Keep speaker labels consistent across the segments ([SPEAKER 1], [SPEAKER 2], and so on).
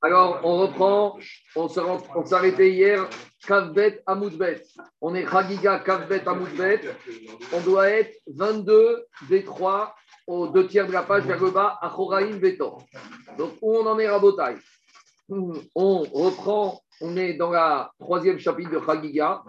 [SPEAKER 1] Alors, on reprend, on s'est arrêté hier, Kavbet Amoudbet. On est Chagiga Kavbet Amoudbet. On doit être 22 des 3 aux deux tiers de la page vers le bas, à Choraïm Betor. Donc, où on en est Rabotai? On reprend, on est dans la troisième chapitre de Chagiga,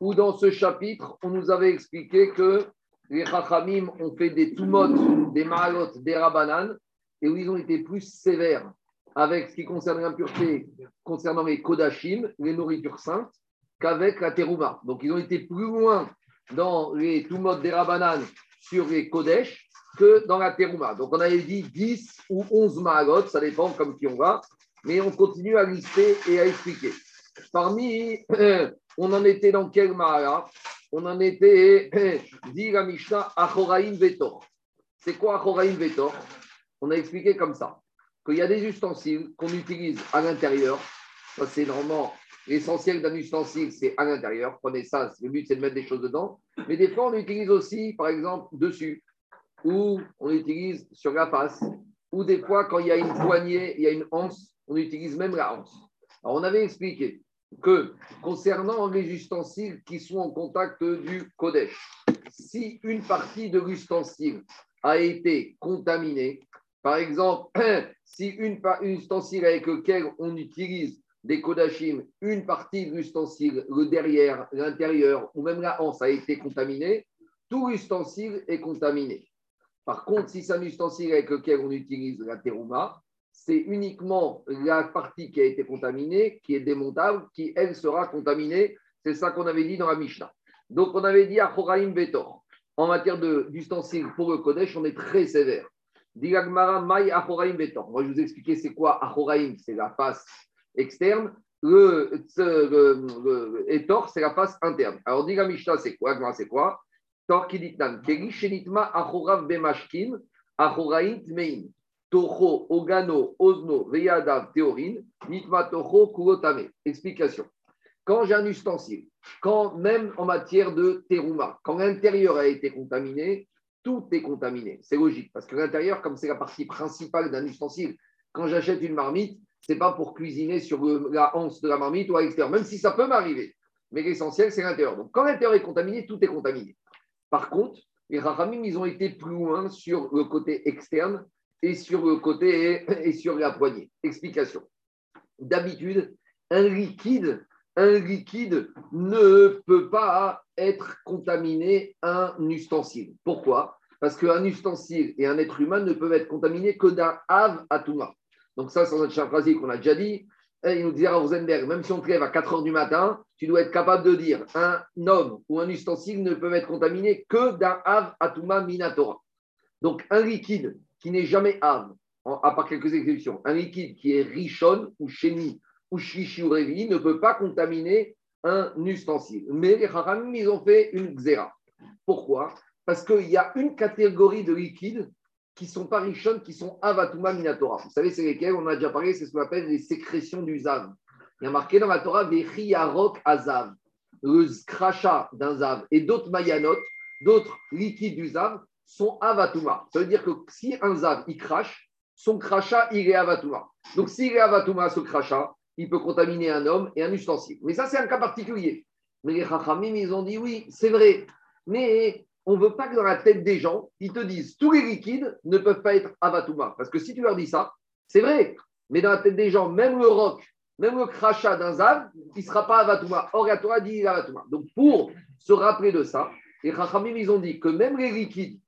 [SPEAKER 1] où dans ce chapitre, on nous avait expliqué que les Chachamim ont fait des Tumot, des Mahalot, des Rabanan, et où ils ont été plus sévères avec ce qui concerne l'impureté concernant les Kodashim, les nourritures saintes, qu'avec la Terouma. Donc, ils ont été plus loin dans les Tumot des Rabanan sur les Kodesh que dans la Terouma. Donc, on avait dit 10 ou 11 Mahalot, ça dépend comme qui on va, mais on continue à lister et à expliquer. Parmi, on en était dans quel Mahala On en était, dit la Mishnah, Achoraim Vetor. C'est quoi Achoraim Vetor? On a expliqué comme ça qu'il y a des ustensiles qu'on utilise à l'intérieur. Ça, c'est normalement l'essentiel d'un ustensile, c'est à l'intérieur. Prenez ça, le but, c'est de mettre des choses dedans. Mais des fois, on utilise aussi, par exemple, dessus, ou on utilise sur la face, ou des fois, quand il y a une poignée, il y a une anse, on utilise même la anse. Alors, on avait expliqué que concernant les ustensiles qui sont en contact du Kodesh, si une partie de l'ustensile a été contaminée, par exemple, si une, ustensile avec lequel on utilise des kodachim, une partie de l'ustensile, le derrière, l'intérieur ou même la hanse a été contaminée, tout l'ustensile est contaminé. Par contre, si c'est un ustensile avec lequel on utilise la terouma, c'est uniquement la partie qui a été contaminée, qui est démontable, qui, elle, sera contaminée. C'est ça qu'on avait dit dans la Mishnah. Donc, on avait dit à Choraim Betor. En matière d'ustensiles pour le Kodesh, on est très sévère. Mai Achoraim Moi, je vous ai expliqué c'est quoi Achoraim, c'est la face externe. Le, le, Etor, c'est la face interne. Alors, Mishnah, c'est quoi C'est quoi Tor Kiditnan. Keli Shenitma Achorav Bemashkin, Achoraim Tmein. Toho, Ogano, Osno, Veyadav, Théorine, Nitma Toho, Kurotame. Explication. Quand j'ai un ustensile, quand même en matière de terouma, quand l'intérieur a été contaminé, tout est contaminé. C'est logique, parce que l'intérieur, comme c'est la partie principale d'un ustensile, quand j'achète une marmite, ce n'est pas pour cuisiner sur la hanse de la marmite ou à l'extérieur, même si ça peut m'arriver. Mais l'essentiel, c'est l'intérieur. Donc, quand l'intérieur est contaminé, tout est contaminé. Par contre, les Rahamim, ils ont été plus loin sur le côté externe et sur le côté et sur la poignée. Explication. D'habitude, un liquide, un liquide ne peut pas être contaminé un ustensile. Pourquoi? Parce qu'un ustensile et un être humain ne peuvent être contaminés que d'un Av à Touma. Donc, ça, c'est un phrase qu'on a déjà dit. il nous disait à Rosenberg, même si on te lève à 4 heures du matin, tu dois être capable de dire un homme ou un ustensile ne peuvent être contaminés que d'un Av à Touma Minatora. Donc, un liquide qui n'est jamais Av, à part quelques exceptions, un liquide qui est Richon ou Chéni ou Shishi ou Révi ne peut pas contaminer un ustensile. Mais les Haramim, ils ont fait une xéra. Pourquoi? Parce qu'il y a une catégorie de liquides qui sont pas richonnes, qui sont avatuma minatora. Vous savez, c'est lesquels? On a déjà parlé, c'est ce qu'on appelle les sécrétions du zav. Il y a marqué dans la Torah des riyarok azav, le crachat d'un zav et d'autres mayanotes, d'autres liquides du zav sont avatuma. Ça veut dire que si un zav, il crache, son crachat, il est avatuma. Donc, s'il est avatuma, ce crachat, il peut contaminer un homme et un ustensile. Mais ça, c'est un cas particulier. Mais les chachamim, ils ont dit oui, c'est vrai. Mais on ne veut pas que dans la tête des gens, ils te disent tous les liquides ne peuvent pas être avatuma. Parce que si tu leur dis ça, c'est vrai. Mais dans la tête des gens, même le roc, même le crachat d'un zav, il ne sera pas avatuma. Or, la Torah dit avatuma. Donc, pour se rappeler de ça, les Chachamim, ils ont dit que même les liquides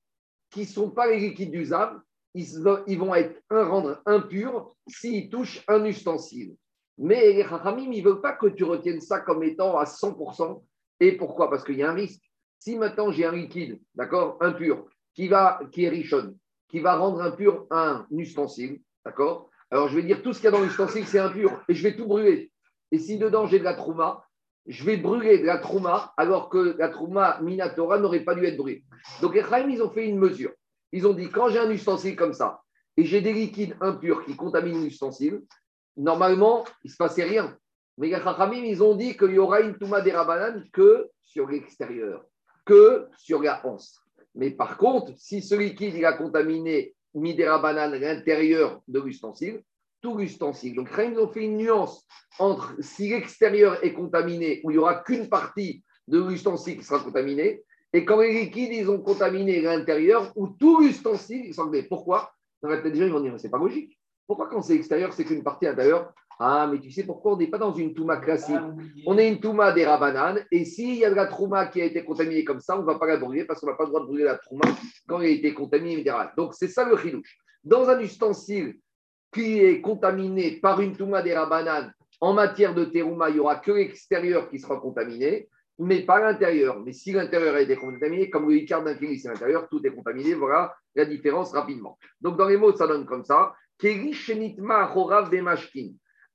[SPEAKER 1] qui ne sont pas les liquides du zav, ils, vont être un, rendre impurs s'ils touchent un ustensile. Mais les Chachamim, ils ne veulent pas que tu retiennes ça comme étant à 100%. Et pourquoi? Parce qu'il y a un risque. Si maintenant j'ai un liquide, d'accord, impur, qui, va, qui est richonne, qui va rendre impur un ustensile, d'accord? Alors je vais dire tout ce qu'il y a dans l'ustensile, c'est impur, et je vais tout brûler. Et si dedans j'ai de la trouma, je vais brûler de la trouma, alors que la trouma minatora n'aurait pas dû être brûlée. Donc les ils ont fait une mesure. Ils ont dit, quand j'ai un ustensile comme ça, et j'ai des liquides impurs qui contaminent l'ustensile, normalement, il ne se passait rien. Mais les Chachamim, ils ont dit qu'il y aura une touma des Rabanan que sur l'extérieur que sur la hanse. Mais par contre, si ce liquide il a contaminé midera banane à l'intérieur de l'ustensile, tout l'ustensile. Donc, ils ont fait une nuance entre si l'extérieur est contaminé, où il n'y aura qu'une partie de l'ustensile qui sera contaminée, et quand les liquides, ils ont contaminé l'intérieur, où tout l'ustensile sera contaminé. Pourquoi? Dans la tête des gens, ils vont dire, c'est pas logique. Pourquoi quand c'est extérieur, c'est qu'une partie intérieure Ah, mais tu sais pourquoi on n'est pas dans une touma classique On est une touma des rabananes, et s'il y a de la trouma qui a été contaminée comme ça, on ne va pas la brûler parce qu'on n'a pas le droit de brûler la trouma quand elle a été contaminée. Donc, c'est ça le chilouche. Dans un ustensile qui est contaminé par une touma des rabananes, en matière de terouma, il n'y aura que l'extérieur qui sera contaminé mais pas l'intérieur. Mais si l'intérieur a été contaminé, comme le Icar kéli, c'est l'intérieur, tout est contaminé. Voilà la différence rapidement. Donc, dans les mots, ça donne comme ça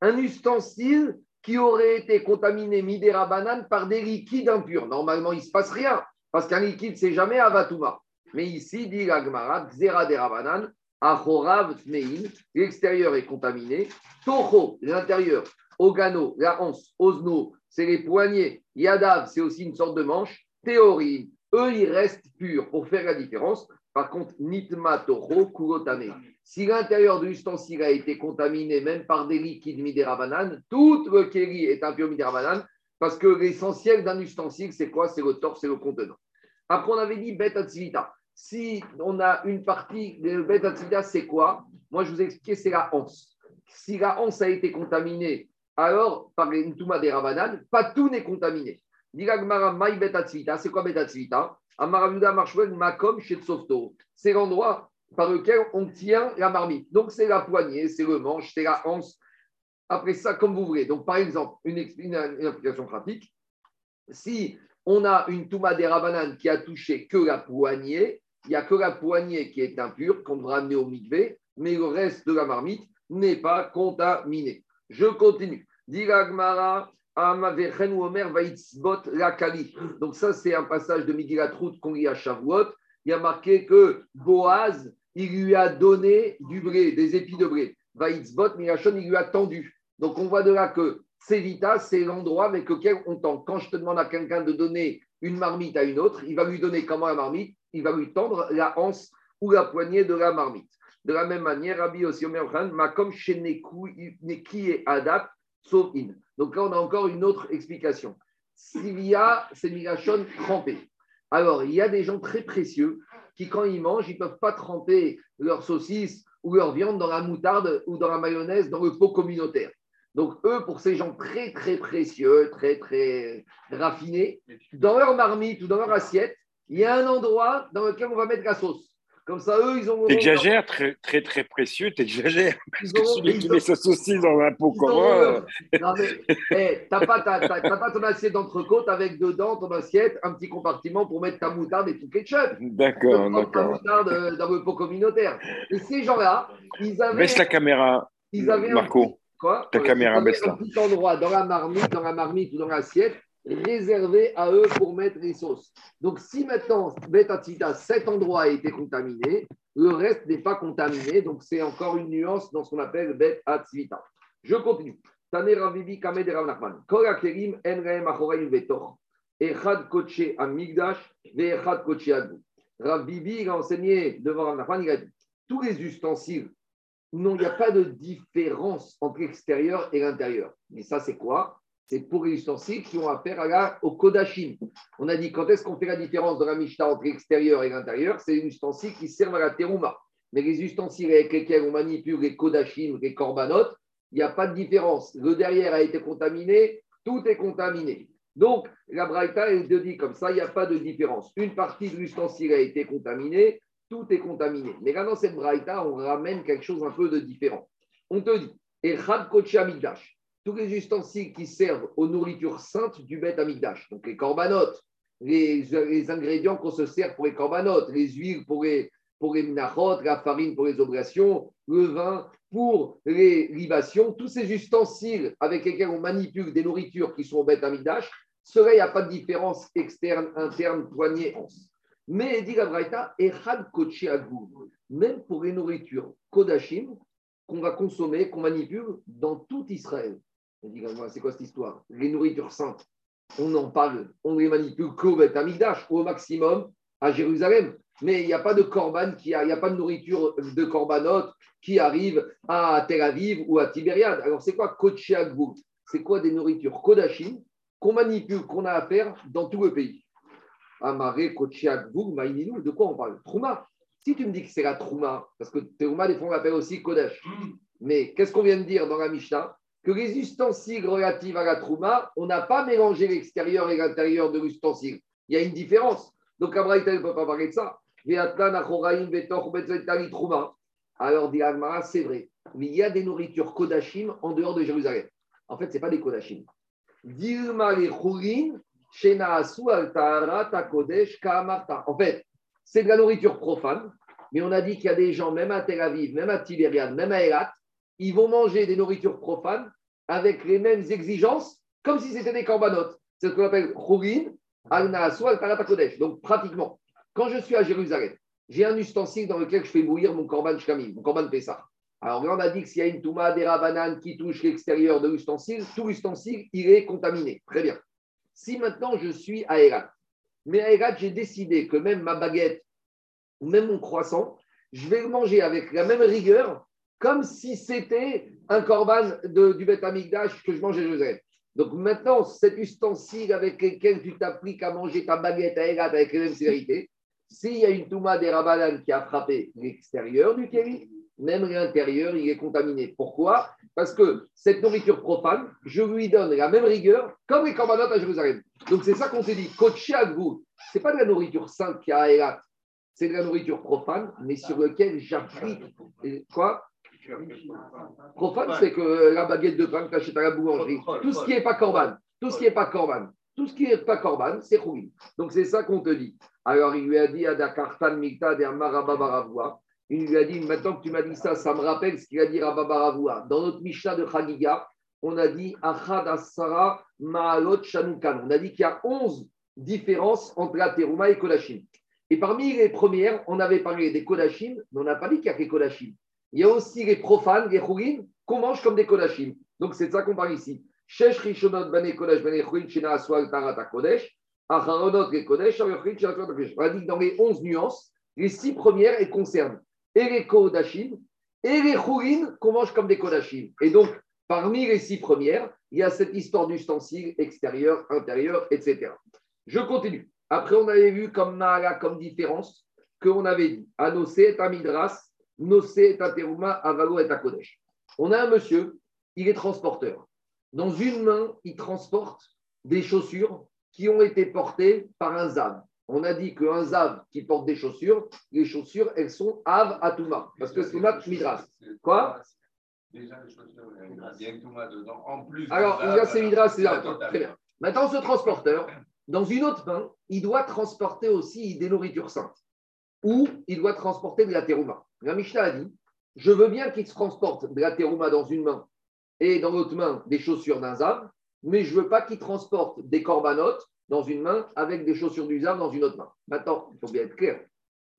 [SPEAKER 1] un ustensile qui aurait été contaminé midera banane par des liquides impurs. Normalement, il ne se passe rien, parce qu'un liquide, c'est jamais avatuma. Mais ici, dit l'agmara, xera derabanan, achorav mein, l'extérieur est contaminé, toho, l'intérieur, ogano, la hanse, osno, c'est les poignets. Yadav, c'est aussi une sorte de manche. Théorie, eux, ils restent purs pour faire la différence. Par contre, nitma kurotame. Si l'intérieur de l'ustensile a été contaminé même par des liquides midérabanan, tout le kéli est impur midérabanan parce que l'essentiel d'un ustensile, c'est quoi? C'est le torse, c'est le contenant. Après, on avait dit bet Si on a une partie, le bet c'est quoi? Moi, je vous ai expliqué, c'est la hanse. Si la hanse a été contaminée alors, par une touma des Ravanan, pas tout n'est contaminé. C'est quoi betatzvita makom C'est l'endroit par lequel on tient la marmite. Donc, c'est la poignée, c'est le manche, c'est la hanse. Après ça, comme vous voulez. Donc, par exemple, une, application pratique. Si on a une touma des Ravanan qui a touché que la poignée, il n'y a que la poignée qui est impure, qu'on devra amener au mikvé, mais le reste de la marmite n'est pas contaminé. Je continue. Diragmara. Donc, ça, c'est un passage de Migrat qu'on lit à Shavuot. Il y a marqué que Boaz, il lui a donné du blé, des épis de blé. Vaïtzbot, Mirachon, il lui a tendu. Donc, on voit de là que Sevita, c'est l'endroit avec lequel on tend. Quand je te demande à quelqu'un de donner une marmite à une autre, il va lui donner comment la marmite? Il va lui tendre la hanse ou la poignée de la marmite. De la même manière, Rabbi aussi Omer Makom Neki et Adat, sauf in. Donc là, on a encore une autre explication. S'il y a ces migashon trempés, alors il y a des gens très précieux qui, quand ils mangent, ils ne peuvent pas tremper leur saucisse ou leur viande dans la moutarde ou dans la mayonnaise dans le pot communautaire. Donc, eux, pour ces gens très, très précieux, très, très raffinés, dans leur marmite ou dans leur assiette, il y a un endroit dans lequel on va mettre la sauce. Comme ça, eux, ils ont.
[SPEAKER 2] T'exagères, très, très, très précieux, t'exagères. Parce que celui qui met sa saucisse dans un pot commun.
[SPEAKER 1] Non, mais t'as pas, pas, ton assiette d'entrecôte avec dedans ton assiette, un petit compartiment pour mettre ta moutarde et tout ketchup.
[SPEAKER 2] D'accord, d'accord. Ta
[SPEAKER 1] moutarde euh, dans le pot communautaire. Et ces gens-là, ils avaient.
[SPEAKER 2] Baisse la caméra, ils avaient Marco.
[SPEAKER 1] quoi
[SPEAKER 2] Ta caméra, baisse
[SPEAKER 1] là. Un petit endroit dans la marmite, dans la marmite ou dans l'assiette réservé à eux pour mettre les sauces. Donc, si maintenant, Betatita, cet endroit a été contaminé, le reste n'est pas contaminé. Donc, c'est encore une nuance dans ce qu'on appelle Bet Je continue. Tane Ravivi Kamed Ravnachman. Kol Akerim Enreem Achoraim Vetor. Echad Koche Amigdash Veechad Koche Adou. Ravivi a enseigné devant Rav Nachman, il a dit tous les ustensiles, non, il n'y a pas de différence entre l'extérieur et l'intérieur. Mais ça, c'est quoi? C'est pour les ustensiles qui ont affaire à la, au Kodashim. On a dit quand est-ce qu'on fait la différence de la Mishnah entre l'extérieur et l'intérieur? C'est les ustensiles qui servent à la terouma. Mais les ustensiles avec lesquels on manipule les Kodashim, les Korbanot, il n'y a pas de différence. Le derrière a été contaminé, tout est contaminé. Donc, la Braïta, elle te dit comme ça, il n'y a pas de différence. Une partie de l'ustensile a été contaminée, tout est contaminé. Mais là, dans cette Braïta, on ramène quelque chose un peu de différent. On te dit, Echad Kocha tous les ustensiles qui servent aux nourritures saintes du Beth Amigdash, donc les corbanotes, les, ingrédients qu'on se sert pour les corbanotes, les huiles pour les, pour les minachot, la farine pour les oblations, le vin pour les libations, tous ces ustensiles avec lesquels on manipule des nourritures qui sont au Beth Amigdash, cela, il n'y a pas de différence externe, interne, poignée, anse. Mais, dit la Braïta, même pour les nourritures Kodashim, qu'on va consommer, qu'on manipule dans tout Israël. C'est quoi cette histoire? Les nourritures saintes, on en parle, on les manipule qu'au Beth ou au maximum à Jérusalem. mais il n'y a pas de corban, il n'y a, pas de nourriture de corbanot qui arrive à Tel Aviv ou à Tibériade. Alors, c'est quoi Kochiagboul C'est quoi des nourritures Kodashim qu'on manipule, qu'on a à faire dans tout le pays? Amaré, Kochiagboul, Maïninou, de quoi on parle? Trouma. Si tu me dis que c'est la Trouma, parce que Trouma, des fois, on l'appelle aussi Kodash. Mais qu'est-ce qu'on vient de dire dans la Mishnah? Que les ustensiles relatifs à la Trouma, on n'a pas mélangé l'extérieur et l'intérieur de l'ustensile. Il y a une différence. Donc, Abraïta ne peut pas parler de ça. Alors, dit c'est vrai. Mais il y a des nourritures Kodashim en dehors de Jérusalem. En fait, ce n'est pas des Kodashim. En fait, c'est de la nourriture profane, mais on a dit qu'il y a des gens, même à Tel Aviv, même à Tibériade, même à Elat, ils vont manger des nourritures profanes avec les mêmes exigences, comme si c'était des corbanotes. C'est ce qu'on appelle Khourin, Al-Naasu, al. Donc, pratiquement, quand je suis à Jérusalem, j'ai un ustensile dans lequel je fais bouillir mon korban shkamim, mon korban Pessah. Alors on a dit que s'il y a une touma, des rabananes qui touche l'extérieur de l'ustensile, tout l'ustensile, il est contaminé. Très bien. Si maintenant je suis à Erat, mais à Erat, j'ai décidé que même ma baguette ou même mon croissant, je vais le manger avec la même rigueur, comme si c'était un korban du Beth Amikdash que je mangeais Jérusalem. Donc maintenant, cet ustensile avec lequel tu t'appliques à manger ta baguette à Erat avec la même sévérité, s'il y a une touma des Rabanan qui a frappé l'extérieur du kéli, même l'intérieur, il est contaminé. Pourquoi? Parce que cette nourriture profane, je lui donne la même rigueur comme les corbanotes à Jérusalem. Donc c'est ça qu'on s'est dit. vous, ce n'est pas de la nourriture sainte qui a Elat, c'est de la nourriture profane, mais sur lequel j'applique. Quoi? Profane, c'est que la baguette de pain que tu achètes à la boulangerie, tout ce qui n'est pas corban, tout ce qui n'est pas corban, tout ce qui n'est pas corban, c'est rouille. Donc c'est ça qu'on te dit. Alors il lui a dit à Dakartan Mikta de. Il lui a dit maintenant que tu m'as dit ça, ça me rappelle ce qu'il a dit à Baravua. Dans notre Mishnah de Chagiga, on a dit Achad Asara Maalot Shanukan. On a dit qu'il y a 11 différences entre la Teruma et Kodashim. Et parmi les premières, on avait parlé des Kodashim, mais on n'a pas dit qu'il y a que Kodashim. Il y a aussi les profanes, les Khourin, qu'on mange comme des Kodashim. Donc c'est de ça qu'on parle ici. Shesh Rishonot Bane Kodesh Bane Shina Aswal Tarata Kodesh. Acharonot les Kodesh. On a dit dans les 11 nuances, les 6 premières, elles concernent et les Kodashim et les Khourin qu'on mange comme des Kodashim. Et donc, parmi les 6 premières, il y a cette histoire d'ustensile extérieur, intérieur, etc. Je continue. Après, on avait vu comme comme différence, qu'on avait dit Anose et Amidras, On a un monsieur, il est transporteur. Dans une main, il transporte des chaussures qui ont été portées par un Zav. On a dit qu'un Zav qui porte des chaussures, les chaussures, elles sont Av Atuma, parce que c'est Mat Midras. Quoi? Déjà, les chaussures, il y a un dedans. En plus. Alors, il y a ces Midras, c'est Très bien. Maintenant, ce transporteur, dans une autre main, il doit transporter aussi des nourritures saintes ou il doit transporter de la terouma. La a dit Je veux bien qu'il transporte de la terouma dans une main et dans l'autre main des chaussures d'un mais je ne veux pas qu'il transporte des corbanotes dans une main avec des chaussures du dans une autre main. Maintenant, il faut bien être clair.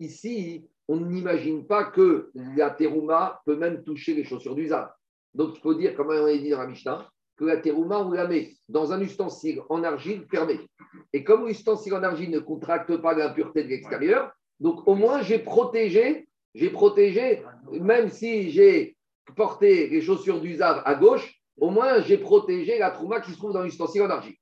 [SPEAKER 1] Ici, on n'imagine pas que la terouma peut même toucher les chaussures du. Donc, il faut dire, comme on a dit dans la que la terouma, on la met dans un ustensile en argile fermé. Et comme l'ustensile en argile ne contracte pas l'impureté de l'extérieur, donc au moins j'ai protégé, j'ai protégé, même si j'ai porté les chaussures d'usage à gauche, au moins j'ai protégé la trouma qui se trouve dans l'ustensile en argile.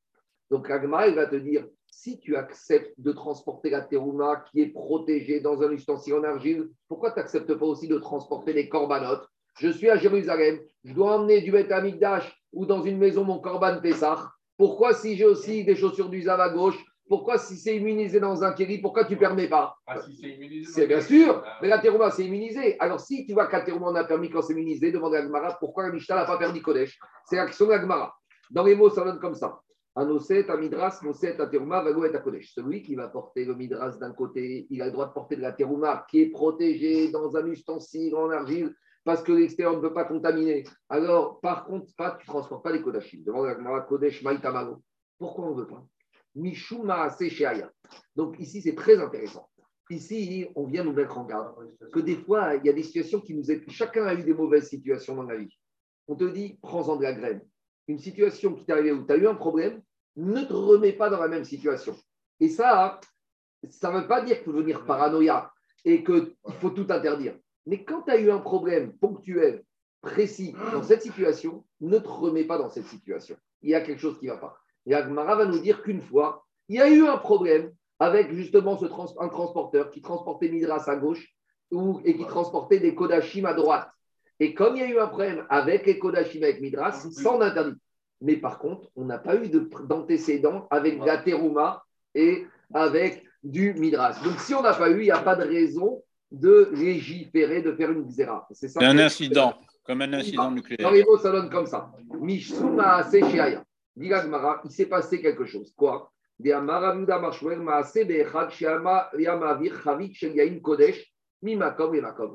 [SPEAKER 1] Donc Agma, il va te dire, si tu acceptes de transporter la terouma qui est protégée dans un ustensile en argile, pourquoi tu n'acceptes pas aussi de transporter les corbanotes? Je suis à Jérusalem, je dois emmener du Beth Amikdash ou dans une maison mon Corban Pessah. Pourquoi si j'ai aussi des chaussures d'usage à gauche pourquoi si c'est immunisé dans un kéri, pourquoi tu ne permets pas
[SPEAKER 3] ah, si c'est immunisé
[SPEAKER 1] C'est bien sûr, mais la terouma c'est immunisé. Alors si tu vois la terouma on a permis quand c'est immunisé, demande à Gmara pourquoi la Mishnah n'a pas permis Kodesh? C'est la question de Gmara. Dans les mots, ça donne comme ça. Anoset, Amidras, Noset, Ateruma, Vago et Kodesh. Celui qui va porter le Midras d'un côté, il a le droit de porter de la terouma qui est protégée dans un ustensile en argile parce que l'extérieur ne peut pas contaminer. Alors, par contre, pas, tu ne transportes pas les Kodashim. Demande à Gmara Kodesh, Maïtamago. Pourquoi on ne veut pas? Mishuma Secheaya. Donc ici, c'est très intéressant. Ici, on vient nous mettre en garde que des fois, il y a des situations qui nous aident. Chacun a eu des mauvaises situations dans la vie. On te dit, prends-en de la graine. Une situation qui t'est arrivée où tu as eu un problème, ne te remets pas dans la même situation. Et ça, ça ne veut pas dire qu'il faut devenir paranoïa et qu'il faut tout interdire. Mais quand tu as eu un problème ponctuel, précis, dans cette situation, ne te remets pas dans cette situation. Il y a quelque chose qui ne va pas. Et Agmara va nous dire qu'une fois, il y a eu un problème avec justement ce un transporteur qui transportait Midras à gauche ou, et qui transportait des Kodachim à droite. Et comme il y a eu un problème avec les Kodachim avec Midras, on interdit. Mais par contre, on n'a pas eu d'antécédent avec la Teruma et avec du Midras. Donc si on n'a pas eu, il n'y a pas de raison de légiférer, de faire une xéra.
[SPEAKER 3] C'est un incident, comme un incident nucléaire.
[SPEAKER 1] Dans les mots, ça donne comme ça. Mishsuma il s'est passé quelque chose. Quoi? Il y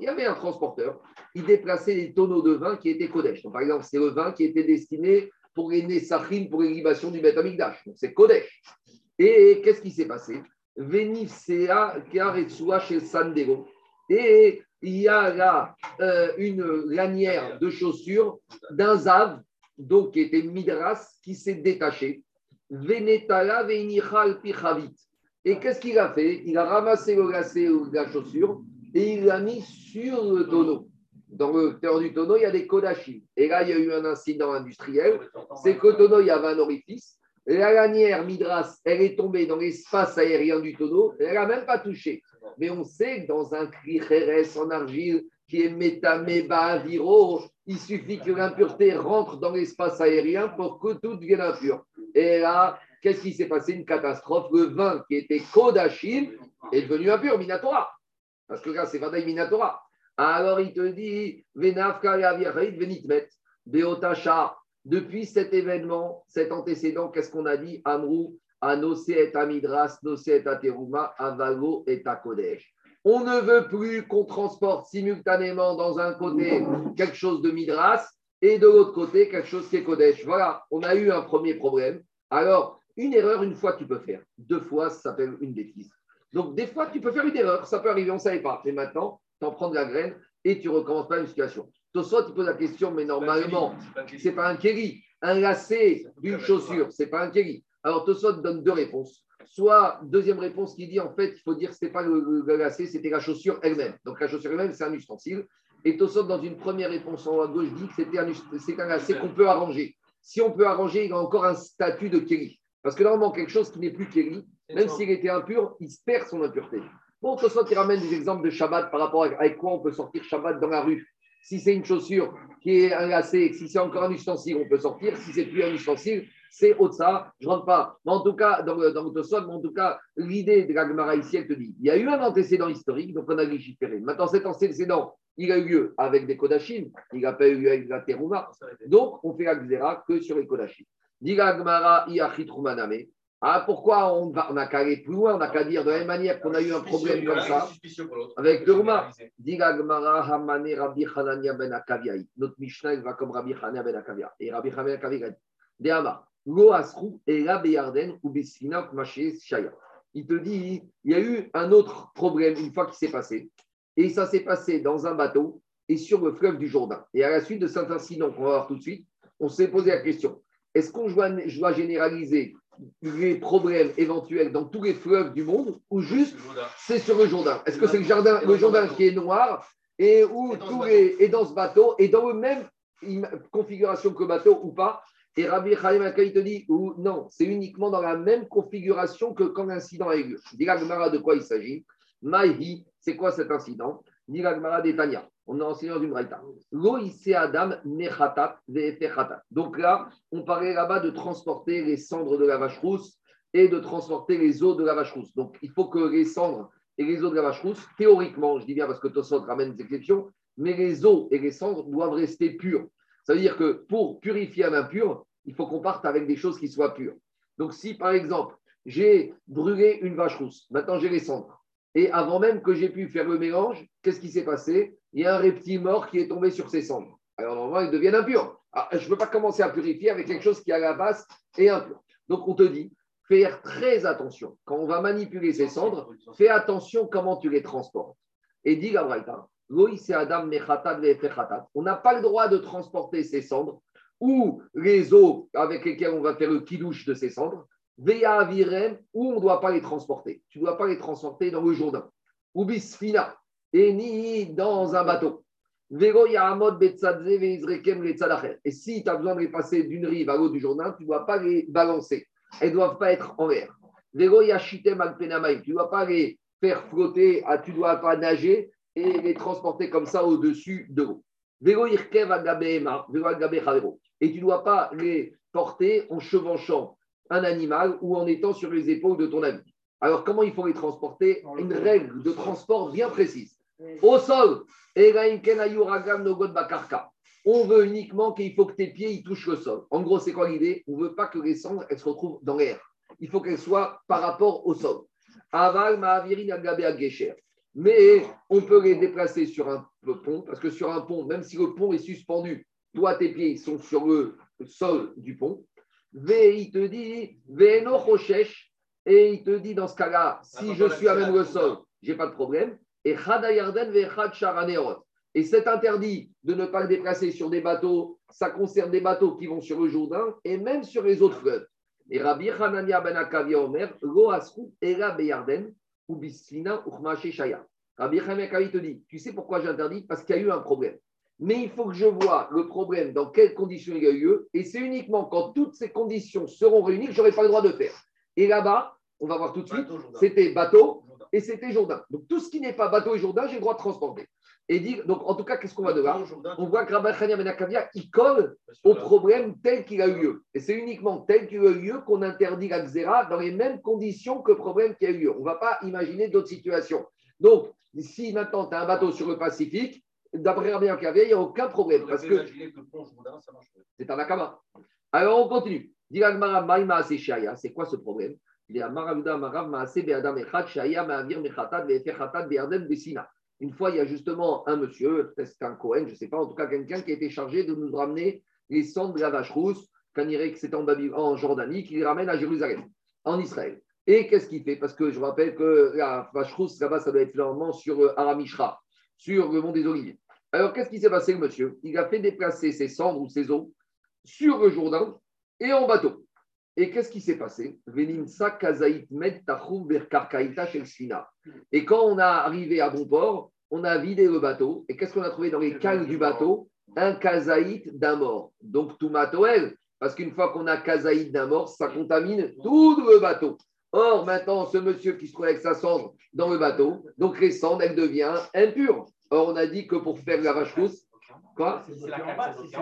[SPEAKER 1] avait un transporteur, il déplaçait des tonneaux de vin qui étaient Kodesh. par exemple, c'est le vin qui était destiné pour les Nessachim, pour les libations du Beth Amikdash. Donc, c'est Kodesh. Et qu'est-ce qui s'est passé? Et il y a là euh, une lanière de chaussures d'un Zav, donc qui était Midras, qui s'est détaché. Venetala veinichal pichavit. Et qu'est-ce qu'il a fait? Il a ramassé le lacet de la chaussure et il l'a mis sur le tonneau. Dans le cœur du tonneau, il y a des kodachim. Et là, il y a eu un incident industriel. C'est qu'au tonneau, il y avait un orifice. La lanière Midras, elle est tombée dans l'espace aérien du tonneau. Elle n'a même pas touché. Mais on sait que dans un cri en argile qui est métamé viro, il suffit que l'impureté rentre dans l'espace aérien pour que tout devienne impur. Et là, qu'est-ce qui s'est passé? Une catastrophe. Le vin qui était Kodachim est devenu impur, Minatora. Parce que là, c'est Vadaï Minatora. Alors il te dit, Venitmet, Beotacha. Depuis cet événement, cet antécédent, qu'est-ce qu'on a dit? Amrou, Anose et Amidras, Nose et Ateruma, Avago et Kodesh. On ne veut plus qu'on transporte simultanément dans un côté quelque chose de Midras et de l'autre côté quelque chose qui est Kodesh. Voilà, on a eu un premier problème. Alors, une erreur, une fois, tu peux faire. Deux fois, ça s'appelle une bêtise. Donc, des fois, tu peux faire une erreur, ça peut arriver, on ne savait pas. Mais maintenant, tu en prends de la graine et tu recommences pas une situation. Soit tu poses la question, mais normalement, c'est pas un kéli. Un lacet d'une chaussure, c'est pas un kéli. Alors, Tosot donne deux réponses. Soit, deuxième réponse qui dit, en fait, il faut dire que ce pas le, lacet, c'était la chaussure elle-même. Donc, la chaussure elle-même, c'est un ustensile. Et Tosot, dans une première réponse en haut à gauche, dit que c'était un, c'est un lacet qu'on peut arranger. Si on peut arranger, il a encore un statut de kéli. Parce que normalement, quelque chose qui n'est plus kéli, même s'il était impur, il perd son impureté. Bon, Tosot, il ramène des exemples de Shabbat par rapport à avec quoi on peut sortir Shabbat dans la rue. Si c'est une chaussure qui est un lacet, si c'est encore un ustensile, on peut sortir. Si c'est plus un ustensile, c'est ça, je ne rentre pas. Mais en tout cas, dans, dans le mais en tout cas, l'idée de la Gemara ici, elle te dit il y a eu un antécédent historique, donc on a légiféré. Maintenant, cet antécédent, il a eu lieu avec des Kodachim, il n'a pas eu lieu avec la Terouma. Donc, on fait la Xéra que sur les Kodachim. Dit la Gemara, ah, pourquoi on n'a qu'à aller plus loin On n'a qu'à dire de la même manière qu'on a eu un problème comme ça avec le Rouma. Hamane Rabbi Hanania ben Akaviaï. Notre Mishnah, il va comme Rabbi Hanania ben Akavia. Et Rabbi Hanania ben Akavia dit Deama, Lo Asrou et la Beyarden ou Bessina Shaya. Il te dit il y a eu un autre problème une fois qu'il s'est passé. Et ça s'est passé dans un bateau et sur le fleuve du Jourdain. Et à la suite de cet incident qu'on va voir tout de suite, on s'est posé la question est-ce qu'on doit généraliser les problèmes éventuels dans tous les fleuves du monde ou juste c'est sur le Jourdain? Est-ce que c'est le, jardin, le Jourdain qui est noir et, où tous les, et dans ce bateau et dans la même configuration que le bateau ou pas Et Rabbi Chaim il te dit non, c'est uniquement dans la même configuration que quand l'incident a eu lieu. Dis de quoi il s'agit? Maïhi, c'est quoi cet incident? Dis d'Etania. On enseigné dans une braïta. Adam Donc là, on parlait là-bas de transporter les cendres de la vache rousse et de transporter les os de la vache rousse. Donc il faut que les cendres et les os de la vache rousse, théoriquement, je dis bien parce que Tosot ramène des exceptions, mais les os et les cendres doivent rester purs. Ça veut dire que pour purifier un impur, il faut qu'on parte avec des choses qui soient pures. Donc si par exemple, j'ai brûlé une vache rousse, maintenant j'ai les cendres, et avant même que j'ai pu faire le mélange, qu'est-ce qui s'est passé? Il y a un reptile mort qui est tombé sur ses cendres. Alors normalement, il devient impur. Ah, je ne peux pas commencer à purifier avec quelque chose qui à la base est impur. Donc on te dit, faire très attention. Quand on va manipuler ces cendres, fais attention comment tu les transportes. Et dit Adam on n'a pas le droit de transporter ces cendres ou les eaux avec lesquelles on va faire le kidouche de ces cendres Veya Avirem, où on ne doit pas les transporter. Tu ne dois pas les transporter dans le Jourdain. Ou Bisfina, et ni dans un bateau. Et si tu as besoin de les passer d'une rive à l'autre du Jourdain, tu ne dois pas les balancer. Elles ne doivent pas être en l'air. Tu ne dois pas les faire flotter, tu ne dois pas nager et les transporter comme ça au-dessus de l'eau. Et tu ne dois pas les porter en chevanchant un animal ou en étant sur les épaules de ton ami. Alors, comment il faut les transporter? Une règle de transport bien précise. Au sol, on veut uniquement qu'il faut que tes pieds ils touchent le sol. En gros, c'est quoi l'idée? On ne veut pas que les cendres elles se retrouvent dans l'air. Il faut qu'elles soient par rapport au sol. Aval, Mais on peut les déplacer sur un pont, parce que sur un pont, même si le pont est suspendu, toi, tes pieds sont sur le sol du pont. V, il te dit, Veno et il te dit dans ce cas-là, si je suis à même le sol, j'ai pas de problème. Et Et cet interdit de ne pas le déplacer sur des bateaux, ça concerne des bateaux qui vont sur le Jourdain et même sur les autres fleuves. Et Rabbi Hanania ben Akavia Omer, Lo Era Beyarden, ou Bisfina, Shaya. Rabbi Hanania te dit, tu sais pourquoi j'interdis? Parce qu'il y a eu un problème. Mais il faut que je vois le problème, dans quelles conditions il a eu lieu, et c'est uniquement quand toutes ces conditions seront réunies que je n'aurai pas le droit de faire. Et là-bas, on va voir tout de suite, c'était bateau et c'était Jourdain. Donc tout ce qui n'est pas bateau et Jourdain, j'ai le droit de transporter. Et dire, donc en tout cas, qu'est-ce qu'on va devoir On voit que Rabbi Chania Benakavia, il colle au problème tel qu'il a eu lieu. Et c'est uniquement tel qu'il a eu lieu qu'on interdit la xéra dans les mêmes conditions que le problème qui a eu lieu. On ne va pas imaginer d'autres situations. Donc, si maintenant tu as un bateau sur le Pacifique, d'après Rabbi Benakavia, il n'y a aucun problème. Parce que, c'est un akama. Alors on continue. C'est quoi ce problème? Une fois, il y a justement un monsieur, peut-être un Cohen, je ne sais pas, en tout cas quelqu'un qui a été chargé de nous ramener les cendres de la vache rousse, quand il que c'était en, en Jordanie, qui les ramène à Jérusalem, en Israël. Et qu'est-ce qu'il fait? Parce que je rappelle que la vache rousse, là-bas, ça doit être normalement sur euh, Aramishra, sur le mont des Oliviers. Alors, qu'est-ce qui s'est passé, le monsieur? Il a fait déplacer ses cendres ou ses eaux sur le Jourdain et en bateau. Et qu'est-ce qui s'est passé? Et quand on a arrivé à bon port, on a vidé le bateau. Et qu'est-ce qu'on a trouvé dans les cales du bateau? Un kazaït d'un mort. Donc tout matoel, parce qu'une fois qu'on a kazaït d'un mort, ça contamine tout le bateau. Or, maintenant, ce monsieur qui se trouve avec sa cendre dans le bateau, donc les cendres, elles deviennent impures. Or, on a dit que pour faire la vache rousse, quoi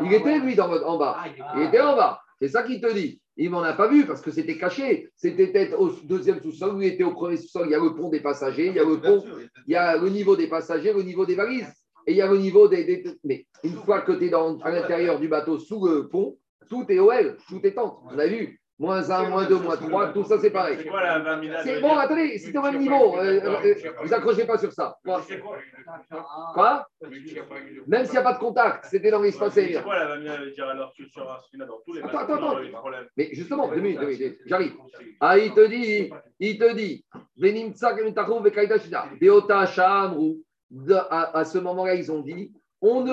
[SPEAKER 1] Il était, lui, dans, en bas. Il était en bas. C'est ça qu'il te dit. Il m'en a pas vu parce que c'était caché. C'était peut-être au deuxième sous-sol, il était au premier sous-sol. Il y a le pont des passagers, il y a le pont, il y a le niveau des passagers, le niveau des valises. Et il y a le niveau des. Mais une fois que tu es dans, à l'intérieur du bateau sous le pont, tout est OL, tout est tente. On a vu? Moins 1, moins 2, moins 3, tout ça c'est pareil. C'est bon, attendez, c'est au même niveau. Euh, euh, vous accrochez pas sur ça. Quoi, Même s'il n'y a pas de contact, c'était dans l'espace aérien.
[SPEAKER 4] Quoi la dire alors que sur dans tous les
[SPEAKER 1] Attends, attends, attends. Mais justement, deux minutes, j'arrive. Ah, il te dit, il te dit, à ce moment-là, ils ont dit, on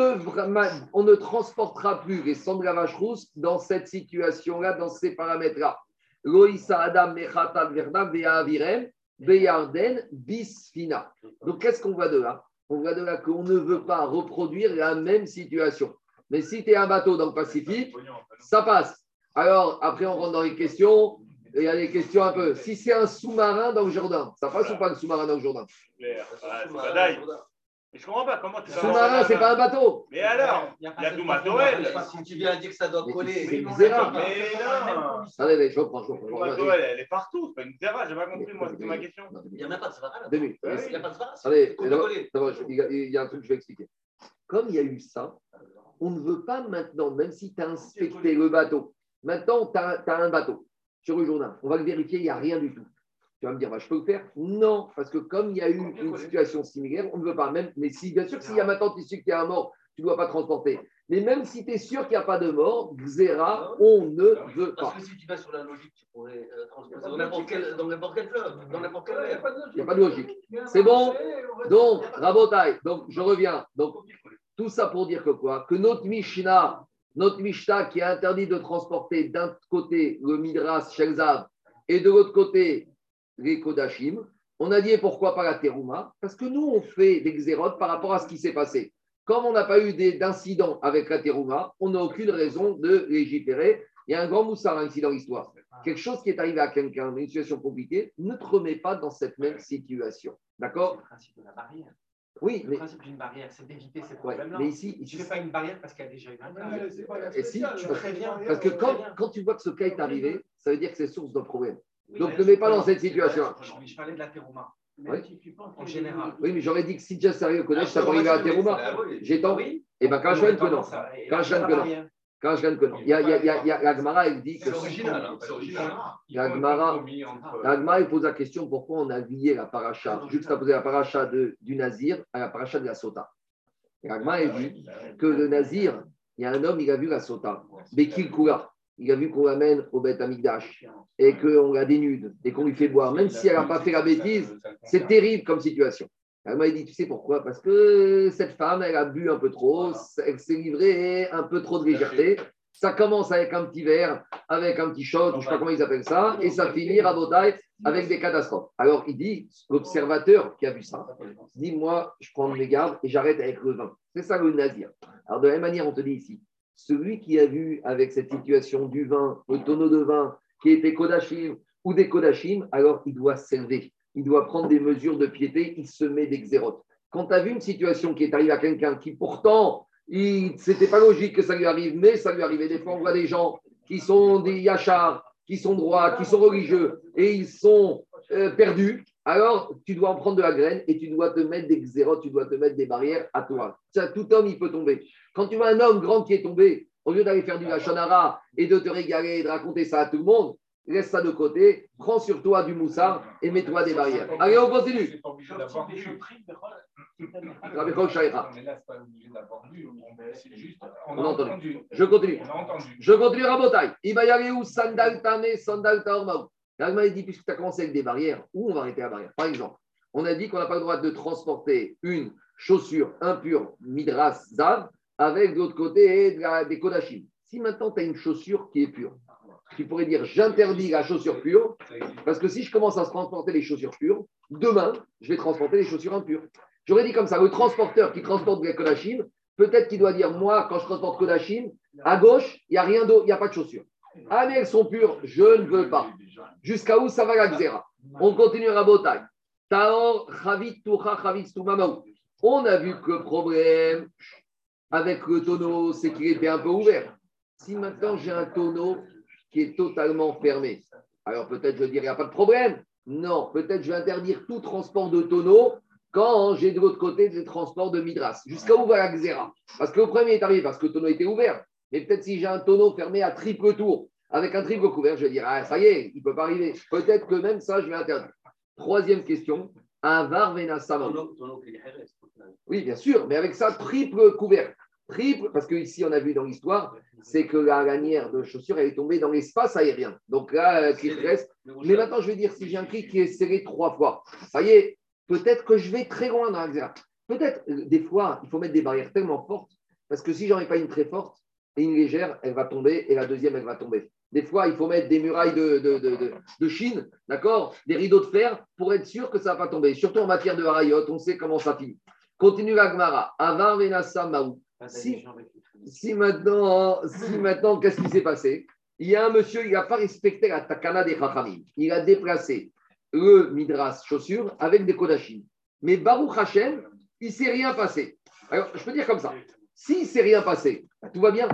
[SPEAKER 1] ne, transportera plus les sangs de la vache rousse dans cette situation-là, dans ces paramètres-là. Adam. Donc, qu'est-ce qu'on voit de là? On voit de là qu'on ne veut pas reproduire la même situation. Mais si tu es un bateau dans le Pacifique, ça passe. Alors, après, on rentre dans les questions. Il y a des questions un peu. Si c'est un sous-marin dans le Jourdain, ça passe ou pas le sous-marin dans le Jourdain?
[SPEAKER 4] Je comprends pas comment tu
[SPEAKER 1] Sous-marin, c'est pas un bateau.
[SPEAKER 4] Mais alors, il y a tout Matoel.
[SPEAKER 5] Si tu viens dire que ça doit coller.
[SPEAKER 1] C'est une zéra.
[SPEAKER 4] Mais non.
[SPEAKER 1] Allez, je reprends.
[SPEAKER 4] Matoel, elle est partout. C'est pas une zéra, j'ai pas compris, moi, c'était ma question.
[SPEAKER 5] Il n'y a même pas de zéra là.
[SPEAKER 1] Il
[SPEAKER 5] n'y a pas de zéra.
[SPEAKER 1] Allez, il y a un truc que je vais expliquer. Comme il y a eu ça, on ne veut pas maintenant, même si tu as inspecté le bateau, maintenant tu as, un bateau sur le journal, on va le vérifier, il n'y a rien du tout. Tu vas me dire, bah, je peux le faire Non, parce que comme il y a eu une situation similaire, on ne veut pas même. Mais si, bien sûr que s'il y a maintenant, tu es sûr qu'il y a un mort, tu ne dois pas transporter. Mais même si tu es sûr qu'il n'y a pas de mort, Xéra, on ne veut pas.
[SPEAKER 5] Parce que si tu vas sur la logique, tu pourrais euh, transporter dans n'importe quel, fleuve, dans n'importe quel
[SPEAKER 1] mer. Il n'y a pas de logique. C'est bon Donc, Rabotai, donc je reviens. Donc, tout ça pour dire que quoi? Que notre Mishnah, notre Mishnah qui a interdit de transporter d'un côté le Midras Shelzav et de l'autre côté, les Kodachim. On a dit et pourquoi pas la Terouma Parce que nous, on fait des xérotes par rapport à ce qui s'est passé. Comme on n'a pas eu des- d'incident avec la Terouma, on n'a aucune raison de légiférer. Il y a un grand moussard ici dans l'histoire. Quelque chose qui est arrivé à quelqu'un, une situation compliquée, ne te remets pas dans cette même situation.
[SPEAKER 6] C'est
[SPEAKER 1] D'accord
[SPEAKER 6] le principe de la barrière.
[SPEAKER 1] Oui,
[SPEAKER 6] Le
[SPEAKER 1] mais,
[SPEAKER 6] principe d'une barrière, c'est d'éviter ces
[SPEAKER 1] ouais,
[SPEAKER 6] problèmes-là.
[SPEAKER 1] mais ici,
[SPEAKER 6] Tu ne fais pas une barrière parce qu'il y a déjà eu un cas.
[SPEAKER 1] Et si,
[SPEAKER 6] Tu préviens.
[SPEAKER 1] parce que quand, quand tu vois que ce cas est arrivé, ça veut dire que c'est source d'un problème. Donc, ne mets pas dans cette situation.
[SPEAKER 6] Je parlais de la terouma.
[SPEAKER 1] Oui.
[SPEAKER 6] En général.
[SPEAKER 1] Oui, mais j'aurais dit que si déjà sérieux au collège, ça peut arriver à Terouma. J'ai tant.
[SPEAKER 6] Oui.
[SPEAKER 1] Et bien, quand je gagne que non. Quand je gagne que non. Quand je gagne que non. Il y a, il y a, il il dit que.
[SPEAKER 7] C'est original, hein, c'est original.
[SPEAKER 1] La Gemara, la Gemara, elle pose la question pourquoi on a lié la paracha, juxtaposé la paracha du Nazir à la paracha de la Sota? Et la Gemara, elle dit que le Nazir, il y a un homme, il a vu la Sota, Bekil Kula. Il a vu qu'on l'amène au Beth Amigdash et qu'on la dénude et qu'on lui fait boire, même si elle n'a pas fait la bêtise, c'est terrible comme situation. Elle m'a dit, tu sais pourquoi? Parce que cette femme, elle a bu un peu trop, elle s'est livrée un peu trop de légèreté. Ça commence avec un petit verre, avec un petit shot, ou je ne sais pas comment ils appellent ça, et ça finit à Botaï avec des catastrophes. Alors il dit, l'observateur qui a vu ça, dit, moi, je prends mes gardes et j'arrête avec le vin. C'est ça le nazir. Alors de la même manière, on te dit ici, celui qui a vu avec cette situation du vin, le tonneau de vin, qui était Kodachim ou des Kodachim, alors il doit s'élever il doit prendre des mesures de piété, il se met d'exérote. Quand tu as vu une situation qui est arrivée à quelqu'un qui pourtant, c'était pas logique que ça lui arrive, mais ça lui arrivait. Des fois, on voit des gens qui sont des yachars, qui sont droits, qui sont religieux, et ils sont euh, perdus. Alors, tu dois en prendre de la graine et tu dois te mettre des xérotes, tu dois te mettre des barrières à toi. Tout homme, il peut tomber. Quand tu vois un homme grand qui est tombé, au lieu d'aller faire du lachonara et de te régaler et de raconter ça à tout le monde, laisse ça de côté, prends sur toi du moussard et mets-toi des barrières. Allez, on continue. On a entendu. Je continue.
[SPEAKER 7] On a entendu.
[SPEAKER 1] Je continue à Botaï. Il va y aller où? Sandal Tame, Sandal Taormaou. L'Allemagne dit, puisque tu as commencé avec des barrières, où on va arrêter la barrière? Par exemple, on a dit qu'on n'a pas le droit de transporter une chaussure impure, Midras Zav, avec de l'autre côté des Kodachim. Si maintenant tu as une chaussure qui est pure, tu pourrais dire j'interdis la chaussure pure, parce que si je commence à transporter les chaussures pures, demain, je vais transporter les chaussures impures. J'aurais dit comme ça, le transporteur qui transporte des Kodachim, peut-être qu'il doit dire, moi, quand je transporte Kodachim, à gauche, il n'y a rien d'autre, il n'y a pas de chaussures. Ah, mais elles sont pures, je ne veux pas. Jusqu'à où ça va la xéra On continue à Botaï. Taor, Chavit, Toucha, Chavit. On a vu que problème avec le tonneau, c'est qu'il était un peu ouvert. Si maintenant j'ai un tonneau qui est totalement fermé, alors peut-être je vais dire, il n'y a pas de problème. Non, peut-être je vais interdire tout transport de tonneau quand j'ai de l'autre côté des transports de Midras. Jusqu'à où va la xéra? Parce que le premier est arrivé parce que le tonneau était ouvert. Mais peut-être si j'ai un tonneau fermé à triple tour, avec un triple couvert, je vais dire, ah, ça y est, il ne peut pas arriver. Peut-être que même ça, je vais interdire. Troisième question, un var venassamon. Oui, bien sûr, mais avec ça, triple couvercle. Triple, parce qu'ici, on a vu dans l'histoire, c'est que la lanière de chaussure, elle est tombée dans l'espace aérien. Donc là, euh, qu'il reste. Mais maintenant, je vais dire, si j'ai un cri qui est serré trois fois, ça y est, peut-être que je vais très loin dans la Peut-être, euh, des fois, il faut mettre des barrières tellement fortes, parce que si j'en ai pas une très forte et une légère, elle va tomber, et la deuxième, elle va tomber. Des fois, il faut mettre des murailles de, de, de, de- de Chine, d'accord Des rideaux de fer pour être sûr que ça ne va pas tomber. Surtout en matière de harayot, on sait comment ça finit. Continue la Gemara. Avar venasa maou. Si, si maintenant, si maintenant qu'est-ce qui s'est passé? Il y a un monsieur, il n'a pas respecté la takana des Chachamim. Il a déplacé le Midras chaussure avec des Kodachim. Mais Baruch Hashem, il ne s'est rien passé. Alors, je peux dire comme ça. S'il ne s'est rien passé, bah, tout va bien.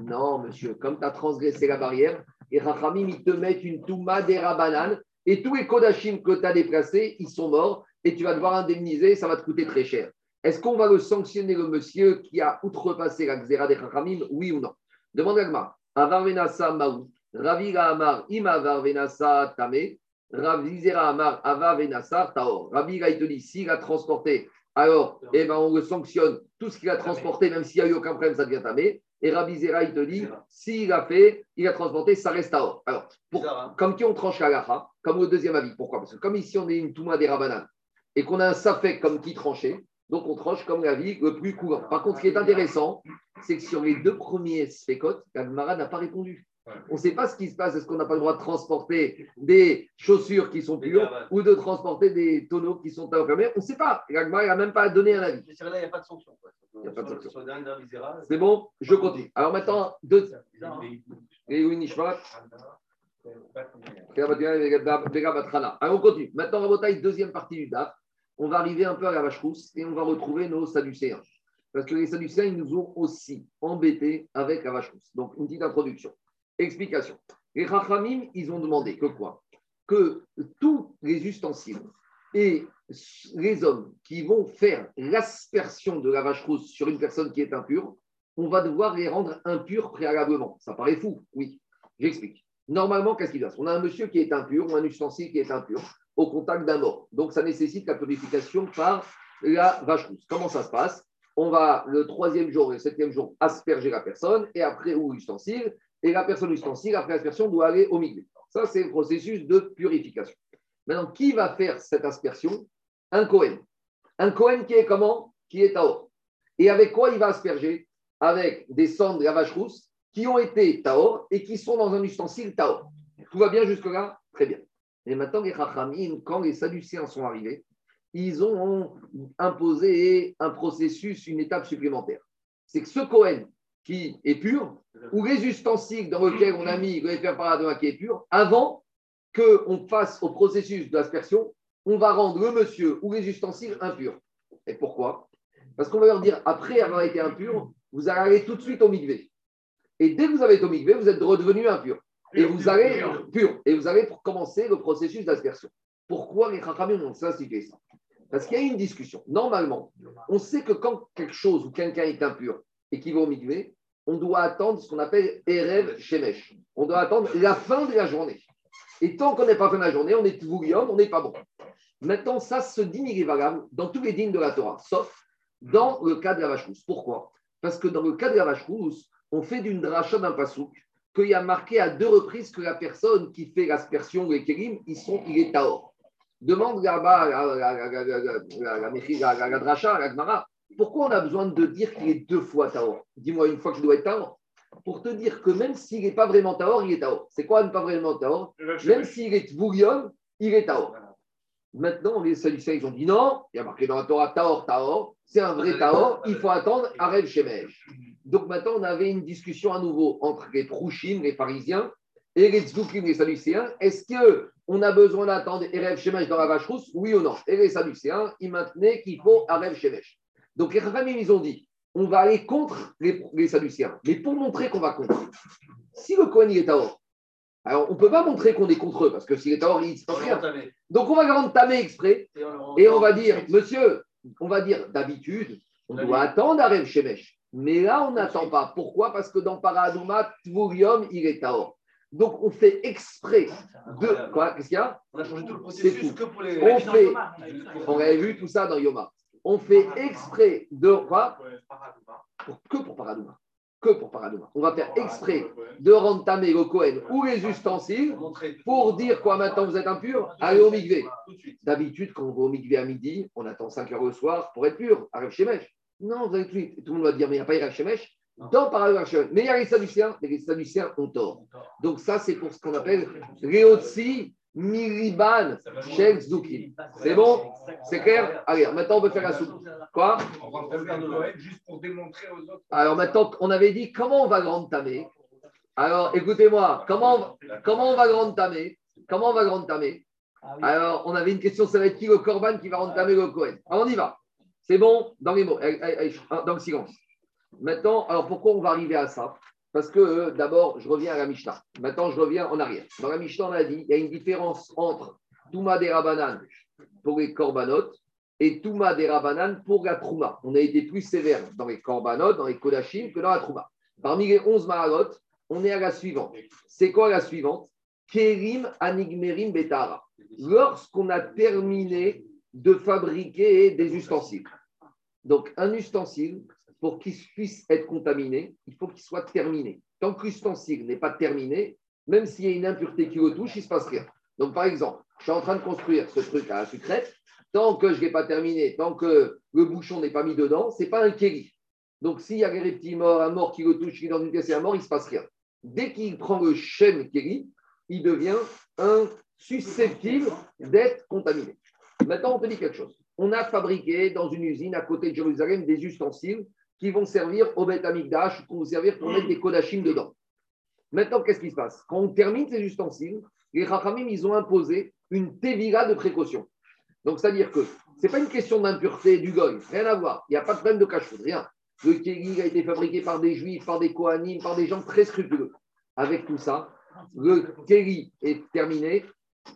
[SPEAKER 1] Non, monsieur, comme tu as transgressé la barrière, et Rachamim, ils te mettent une Touma des Rabanan, et tous les Kodachim que tu as déplacés, ils sont morts, et tu vas devoir indemniser, ça va te coûter très cher. Est-ce qu'on va le sanctionner, le monsieur qui a outrepassé la Xéra des Rachamim, oui ou non? Demande à Gma. Avar venasa maou, Ravira amar im avar venasa tame, Ravizera amar avar venasa taor. Rabbi, il te dit, s'il a transporté, alors, eh ben, on le sanctionne, tout ce qu'il a transporté, même s'il n'y a eu aucun problème, ça devient tamé. Et Rabbi Zera, il te dit, s'il a fait, il a transporté, ça reste à or. Alors, pour-
[SPEAKER 5] Bizarre, hein?
[SPEAKER 1] comme qui on tranche la lacha, comme au deuxième avis. Pourquoi? Parce que comme ici, on est une Touma des Rabanan, et qu'on a un Safek comme qui tranchait, donc on tranche comme l'avis le plus courant. Par contre, ce qui est intéressant, c'est que sur les deux premiers Sfekot, la Gemara n'a pas répondu. On ne sait pas ce qui se passe. Est-ce qu'on n'a pas le droit de transporter des chaussures qui sont
[SPEAKER 5] Des
[SPEAKER 1] pures ou de transporter des tonneaux qui sont enfermés On ne sait pas. L'Agma n'a même pas donné un avis.
[SPEAKER 5] Là, il n'y a pas de sanction.
[SPEAKER 1] Il y a pas de sanction. C'est bon Je continue. Alors maintenant, deux.
[SPEAKER 5] Non.
[SPEAKER 1] Et oui, Nishmat. Alors on continue. Maintenant, Rabotaï, deuxième partie du DAF. On va arriver un peu à la vache rousse et on va retrouver nos Sadducéens. Parce que les Sadducéens, ils nous ont aussi embêtés avec la vache rousse. Donc, une petite introduction. Explication. Les Chachamim, ils ont demandé que quoi? Que tous les ustensiles et les hommes qui vont faire l'aspersion de la vache rousse sur une personne qui est impure, on va devoir les rendre impurs préalablement. Ça paraît fou, oui. J'explique. Normalement, qu'est-ce qu'il se passe On a un monsieur qui est impur ou un ustensile qui est impur au contact d'un mort. Donc, ça nécessite la purification par la vache rousse. Comment ça se passe? On va, le troisième jour et le septième jour, asperger la personne et après, ou l'ustensile. Et la personne ustensile, après l'aspersion, doit aller au milieu. Ça, c'est le processus de purification. Maintenant, qui va faire cette aspersion? Un Cohen. Un Cohen qui est comment? Qui est Taor. Et avec quoi il va asperger? Avec des cendres de la vache rousse qui ont été Taor et qui sont dans un ustensile Taor. Tout va bien jusque-là? Très bien. Et maintenant, les Chachamim, quand les Sadducéens sont arrivés, ils ont imposé un processus, une étape supplémentaire. C'est que ce Cohen qui est pur, ou les ustensiles dans lesquels on a mis le paradoma qui est pur, avant qu'on fasse au processus de l'aspersion, on va rendre le monsieur ou les ustensiles impurs. Et pourquoi? Parce qu'on va leur dire, après avoir été impur, vous allez tout de suite au migvé. Et dès que vous avez été au migvé, vous êtes redevenu impur. Et vous allez pur. Et vous pour commencer le processus d'aspersion. Pourquoi les Chachamim ont institué ça? Parce qu'il y a une discussion. Normalement, on sait que quand quelque chose ou quelqu'un est impur et qu'il va au migvé, on doit attendre ce qu'on appelle Erev Shemesh. On doit attendre la fin de la journée. Et tant qu'on n'est pas fin de la journée, on est Tvoulium, on n'est pas bon. Maintenant, ça, ce digne, est dans tous les dignes de la Torah, sauf dans le cas de la vache rousse. Pourquoi? Parce que dans le cas de la vache rousse, on fait d'une dracha d'un pasouk qu'il y a marqué à deux reprises que la personne qui fait l'aspersion ou les ils sont, il est taor. Demande là-bas la dracha, la gmara, pourquoi on a besoin de dire qu'il est deux fois taor Dis-moi une fois que je dois être taor. Pour te dire que même s'il n'est pas vraiment taor, il est taor. C'est quoi ne pas vraiment taor Même s'il est bouillon, il est taor. Maintenant, les Sadducéens, ils ont dit non, il y a marqué dans la Torah taor, taor, c'est un vrai taor, il faut attendre Arel Shemesh. Donc maintenant, on avait une discussion à nouveau entre les Trouchim, les pharisiens, et les Tzoukim, les Sadducéens. Est-ce qu'on a besoin d'attendre Erev Shemesh dans la vache rousse? Oui ou non? Et les Sadducéens, ils maintenaient qu'il faut Arel Shemesh. Donc les Rachamim, ils ont dit on va aller contre les, les Sadducéens. Mais pour montrer qu'on va contre, si le Kohen il est Taor, alors on ne peut pas montrer qu'on est contre eux, parce que s'il est Taor, il ne rien. Donc on va le rendre tamé exprès et on va dire, monsieur, on va dire d'habitude, on doit attendre Arem Shemesh. Mais là, on n'attend pas. Pourquoi? Parce que dans Paradouma, Tvurium, il est Taor. Donc on fait exprès de. Quoi? Qu'est-ce qu'il y a?
[SPEAKER 5] On a changé tout le
[SPEAKER 1] C'est
[SPEAKER 5] processus
[SPEAKER 1] tout.
[SPEAKER 5] que pour les.
[SPEAKER 1] On fait. On avait vu tout ça dans Yoma. On fait exprès de. Quoi? Pour- Que pour Paradouma. Que pour Paradouma. On va faire exprès de rendre tamé le Kohen ou les ustensiles pour dire quoi maintenant vous êtes impur, allez au migvé. D'habitude, quand on va au migvé à midi, on attend 5 heures le soir pour être pur, Aref Shemesh. Non, vous allez tout le monde va dire, mais il n'y a pas Aref Shemesh. Dans Shemesh. Mais il y a les Sadduciens, mais les Sadduciens ont tort. Donc ça, c'est pour ce qu'on appelle Réotsi Miriban Shel Zoukim. C'est bon C'est clair Allez, maintenant on peut faire la soupe. Quoi
[SPEAKER 7] juste pour démontrer aux autres.
[SPEAKER 1] Alors maintenant, on avait dit comment on va grande tamer. Alors écoutez-moi, comment, comment on va grande tamer Comment on va grande tamer Alors on avait une question, ça va être qui le Corban qui va tamer le Cohen Alors on y va. C'est bon Dans les mots, allez, dans le silence. Maintenant, alors pourquoi on va arriver à ça? Parce que euh, d'abord, je reviens à la Mishnah. Maintenant, je reviens en arrière. Dans la Mishnah, on a dit il y a une différence entre Touma des Rabanan pour les Korbanot et Touma des Rabanan pour la Trouma. On a été plus sévère dans les Korbanot, dans les Kodashim que dans la Trouma. Parmi les 11 Mahalot, on est à la suivante. C'est quoi la suivante? Kerim Anigmerim Betara. Lorsqu'on a terminé de fabriquer des ustensiles. Donc, un ustensile, pour qu'il puisse être contaminé, il faut qu'il soit terminé. Tant que l'ustensile n'est pas terminé, même s'il y a une impureté qui le touche, il ne se passe rien. Donc, par exemple, je suis en train de construire ce truc à la sucrète. Tant que je ne l'ai pas terminé, tant que le bouchon n'est pas mis dedans, ce n'est pas un kéli. Donc, s'il y a des petits morts, un mort qui le touche, qui est dans une pièce et un mort, il ne se passe rien. dès qu'il prend le Shem Keli, il devient un susceptible d'être contaminé. Maintenant, on te dit quelque chose. On a fabriqué dans une usine à côté de Jérusalem des ustensiles qui vont servir au Beth Amikdash, qui vont servir pour mettre des kodachim dedans. Maintenant, qu'est-ce qui se passe? Quand on termine ces ustensiles, les Rachamim, ils ont imposé une tevira de précaution. Donc, c'est-à-dire que ce n'est pas une question d'impureté du goy, rien à voir. Il n'y a pas de problème de cache rien. Le keli a été fabriqué par des juifs, par des kohanim, par des gens très scrupuleux. Avec tout ça, le keli est terminé.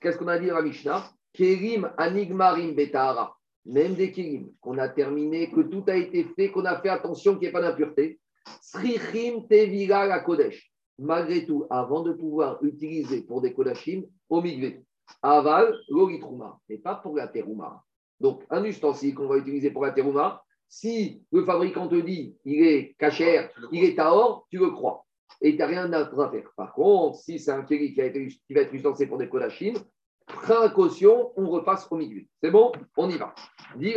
[SPEAKER 1] Qu'est-ce qu'on a dit la Mishnah? Kerim anigmarim betahara. Même des kelim qu'on a terminé, que tout a été fait, qu'on a fait attention qu'il n'y ait pas d'impureté. Srichim tevira la kodesh. Malgré tout, avant de pouvoir utiliser pour des kodashim, au migvé. Aval, l'oritrouma, mais pas pour la terouma. Donc, un ustensile qu'on va utiliser pour la terouma, si le fabricant te dit il est cachère, il est taor, tu le crois. Et tu n'as rien à faire. Par contre, si c'est un kéli qui, a été, qui va être utilisé pour des kodashim, précaution, on repasse au milieu. C'est bon? On y va.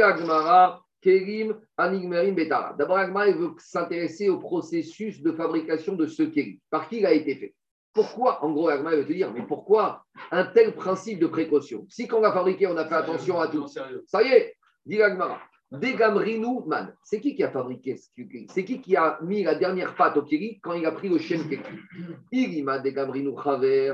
[SPEAKER 1] Agmara, Kerim, Anigmerim, Betara. D'abord, Agmara veut s'intéresser au processus de fabrication de ce kéli. Par qui il a été fait? Pourquoi, en gros, Agma veut te dire, mais pourquoi un tel principe de précaution? Si quand on l'a fabriqué, on a fait attention à tout. Ça y est, dit Agmara. Degamrinu man. C'est qui qui a fabriqué ce kiri C'est qui qui a mis la dernière patte au kiri quand il a pris le shem kiri? Irima degamrinu chaver,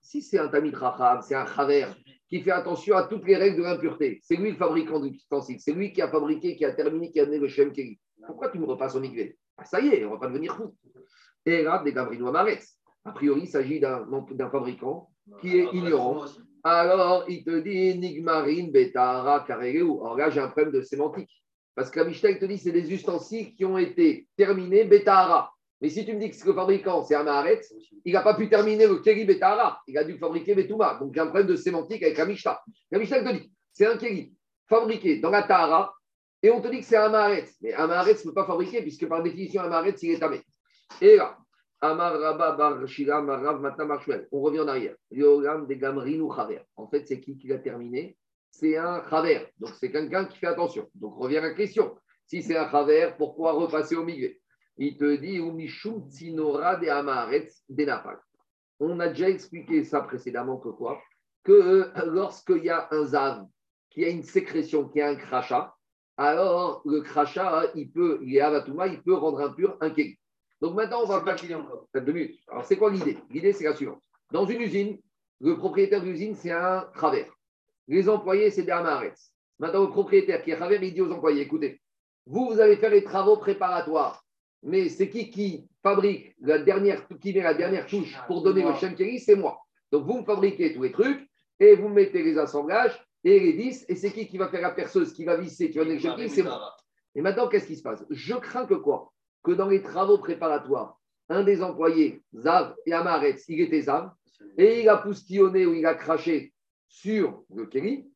[SPEAKER 1] Si c'est un tamid racham, c'est un chaver qui fait attention à toutes les règles de l'impureté. C'est lui le fabricant du ustensile. C'est lui qui a fabriqué, qui a terminé, qui a donné le shem kiri. Pourquoi tu me repasses au migvé ah, Ça y est, on ne va pas devenir fou. Et là, des Amaretz. A priori, il s'agit d'un fabricant qui est ignorant. Alors, il te dit Nigmarin, Betara, Kareleu. Alors là, j'ai un problème de sémantique. Parce que la Mishnah, te dit c'est des ustensiles qui ont été terminés Betara. Mais si tu me dis que le fabricant, c'est Amaretz, il n'a pas pu terminer le Keri Betara. Il a dû fabriquer Betouma. Donc, j'ai un problème de sémantique avec la Mishnah. Te dit c'est un Keri fabriqué dans la Tahara. Et on te dit que c'est Amaretz. Mais Amaretz ne peut pas fabriquer, puisque par définition, Amaretz, il est tamé. Et là, Amar Rabba Bar Matam On revient en arrière. Yoram de Gamrinu Chaver. En fait, c'est qui qui l'a terminé? C'est un Chaver. Donc, c'est quelqu'un qui fait attention. Donc, revient à la question. Si c'est un Chaver, pourquoi repasser au milieu? Il te dit Umishum Tsinora de Amaretz de Napal. On a déjà expliqué ça précédemment que Que euh, lorsqu'il y a un Zav, qui a une sécrétion, qui a un crachat, alors le crachat, il peut, il est avatouma, il peut rendre impur un kéli. Donc maintenant, on va.
[SPEAKER 5] pas qu'il encore.
[SPEAKER 1] Deux minutes. Alors, c'est quoi l'idée? L'idée, c'est la suivante. Dans une usine, le propriétaire de l'usine, c'est un travers. Les employés, c'est des amarets. Maintenant, le propriétaire qui est travers, il dit aux employés écoutez, vous, vous allez faire les travaux préparatoires. Mais c'est qui qui fabrique la dernière, qui met la dernière touche pour donner le Shemkeri C'est moi. Donc, vous me fabriquez tous les trucs et vous mettez les assemblages et les vis. Et c'est qui qui va faire la perceuse, qui va visser, qui va donner le C'est moi. Et maintenant, qu'est-ce qui se passe? Je crains que quoi? Que dans les travaux préparatoires, un des employés, Zav et Amaretz, il était Zav, et il a poustillonné ou il a craché sur le Kéli,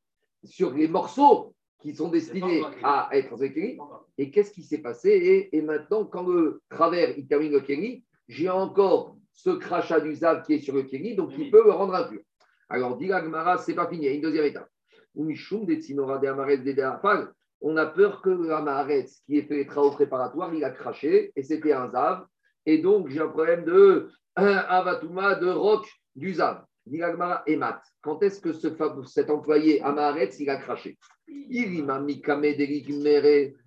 [SPEAKER 1] sur les morceaux qui sont destinés à être le Kéli. Et qu'est-ce qui s'est passé et, maintenant, quand le travers il termine le Kéli, j'ai encore ce crachat du Zav qui est sur le Kéli, donc il peut le rendre impur. Alors, dit Gmara, c'est pas fini, il y a une deuxième étape. Tsinora de Amaretz de on a peur que le qui ait fait les travaux préparatoires, il a craché et c'était un Zav. Et donc, j'ai un problème de Avatouma, de roc du Zav. Dilagmara et Mat. Quand est-ce que ce, cet employé Hamaretz, il a craché? Il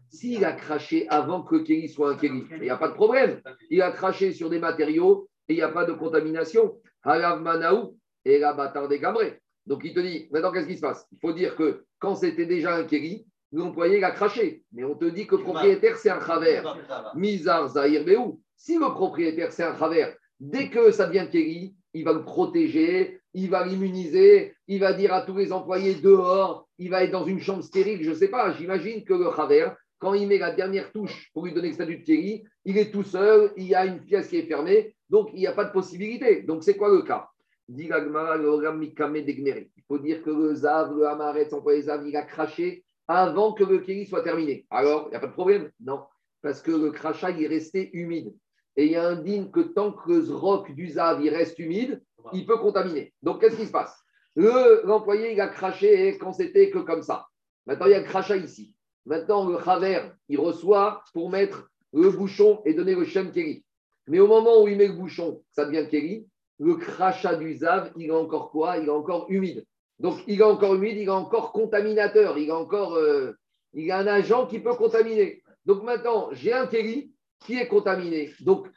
[SPEAKER 1] S'il a craché avant que le soit un Kéli, il n'y a pas de problème. Il a craché sur des matériaux et il n'y a pas de contamination. Halav Manaou et la bâtard des Gamré. Donc il te dit, maintenant qu'est-ce qui se passe? Il faut dire que quand c'était déjà un Kéli, l'employé il a craché. Mais on te dit que le propriétaire, c'est un travers. Mizar Zahir Beou. Si le propriétaire, c'est un travers, dès que ça devient Kéli, il va le protéger, il va l'immuniser, il va dire à tous les employés dehors, il va être dans une chambre stérile, je ne sais pas. J'imagine que le travers, quand il met la dernière touche pour lui donner le statut de Kéli, il est tout seul, il y a une pièce qui est fermée, donc il n'y a pas de possibilité. Donc c'est quoi le cas? Il faut dire que le Zav, le Hamaret, employé Zav, il a craché avant que le kéli soit terminé. Alors, il n'y a pas de problème? Non, parce que le crachat il est resté humide. Et il y a un digne que tant que le roc du zav reste humide, il peut contaminer. Donc, qu'est-ce qui se passe? L'employé, il a craché quand c'était que comme ça. Maintenant, il y a le crachat ici. Maintenant, le travers, il reçoit pour mettre le bouchon et donner le shem kéli. Mais au moment où il met le bouchon, ça devient Kéli, le crachat du Zav, il est encore quoi? Il est encore humide. Donc, il est encore humide, il est encore contaminateur, il est encore. euh, il a un agent qui peut contaminer. Donc maintenant, j'ai un Kéli qui est contaminé. Donc,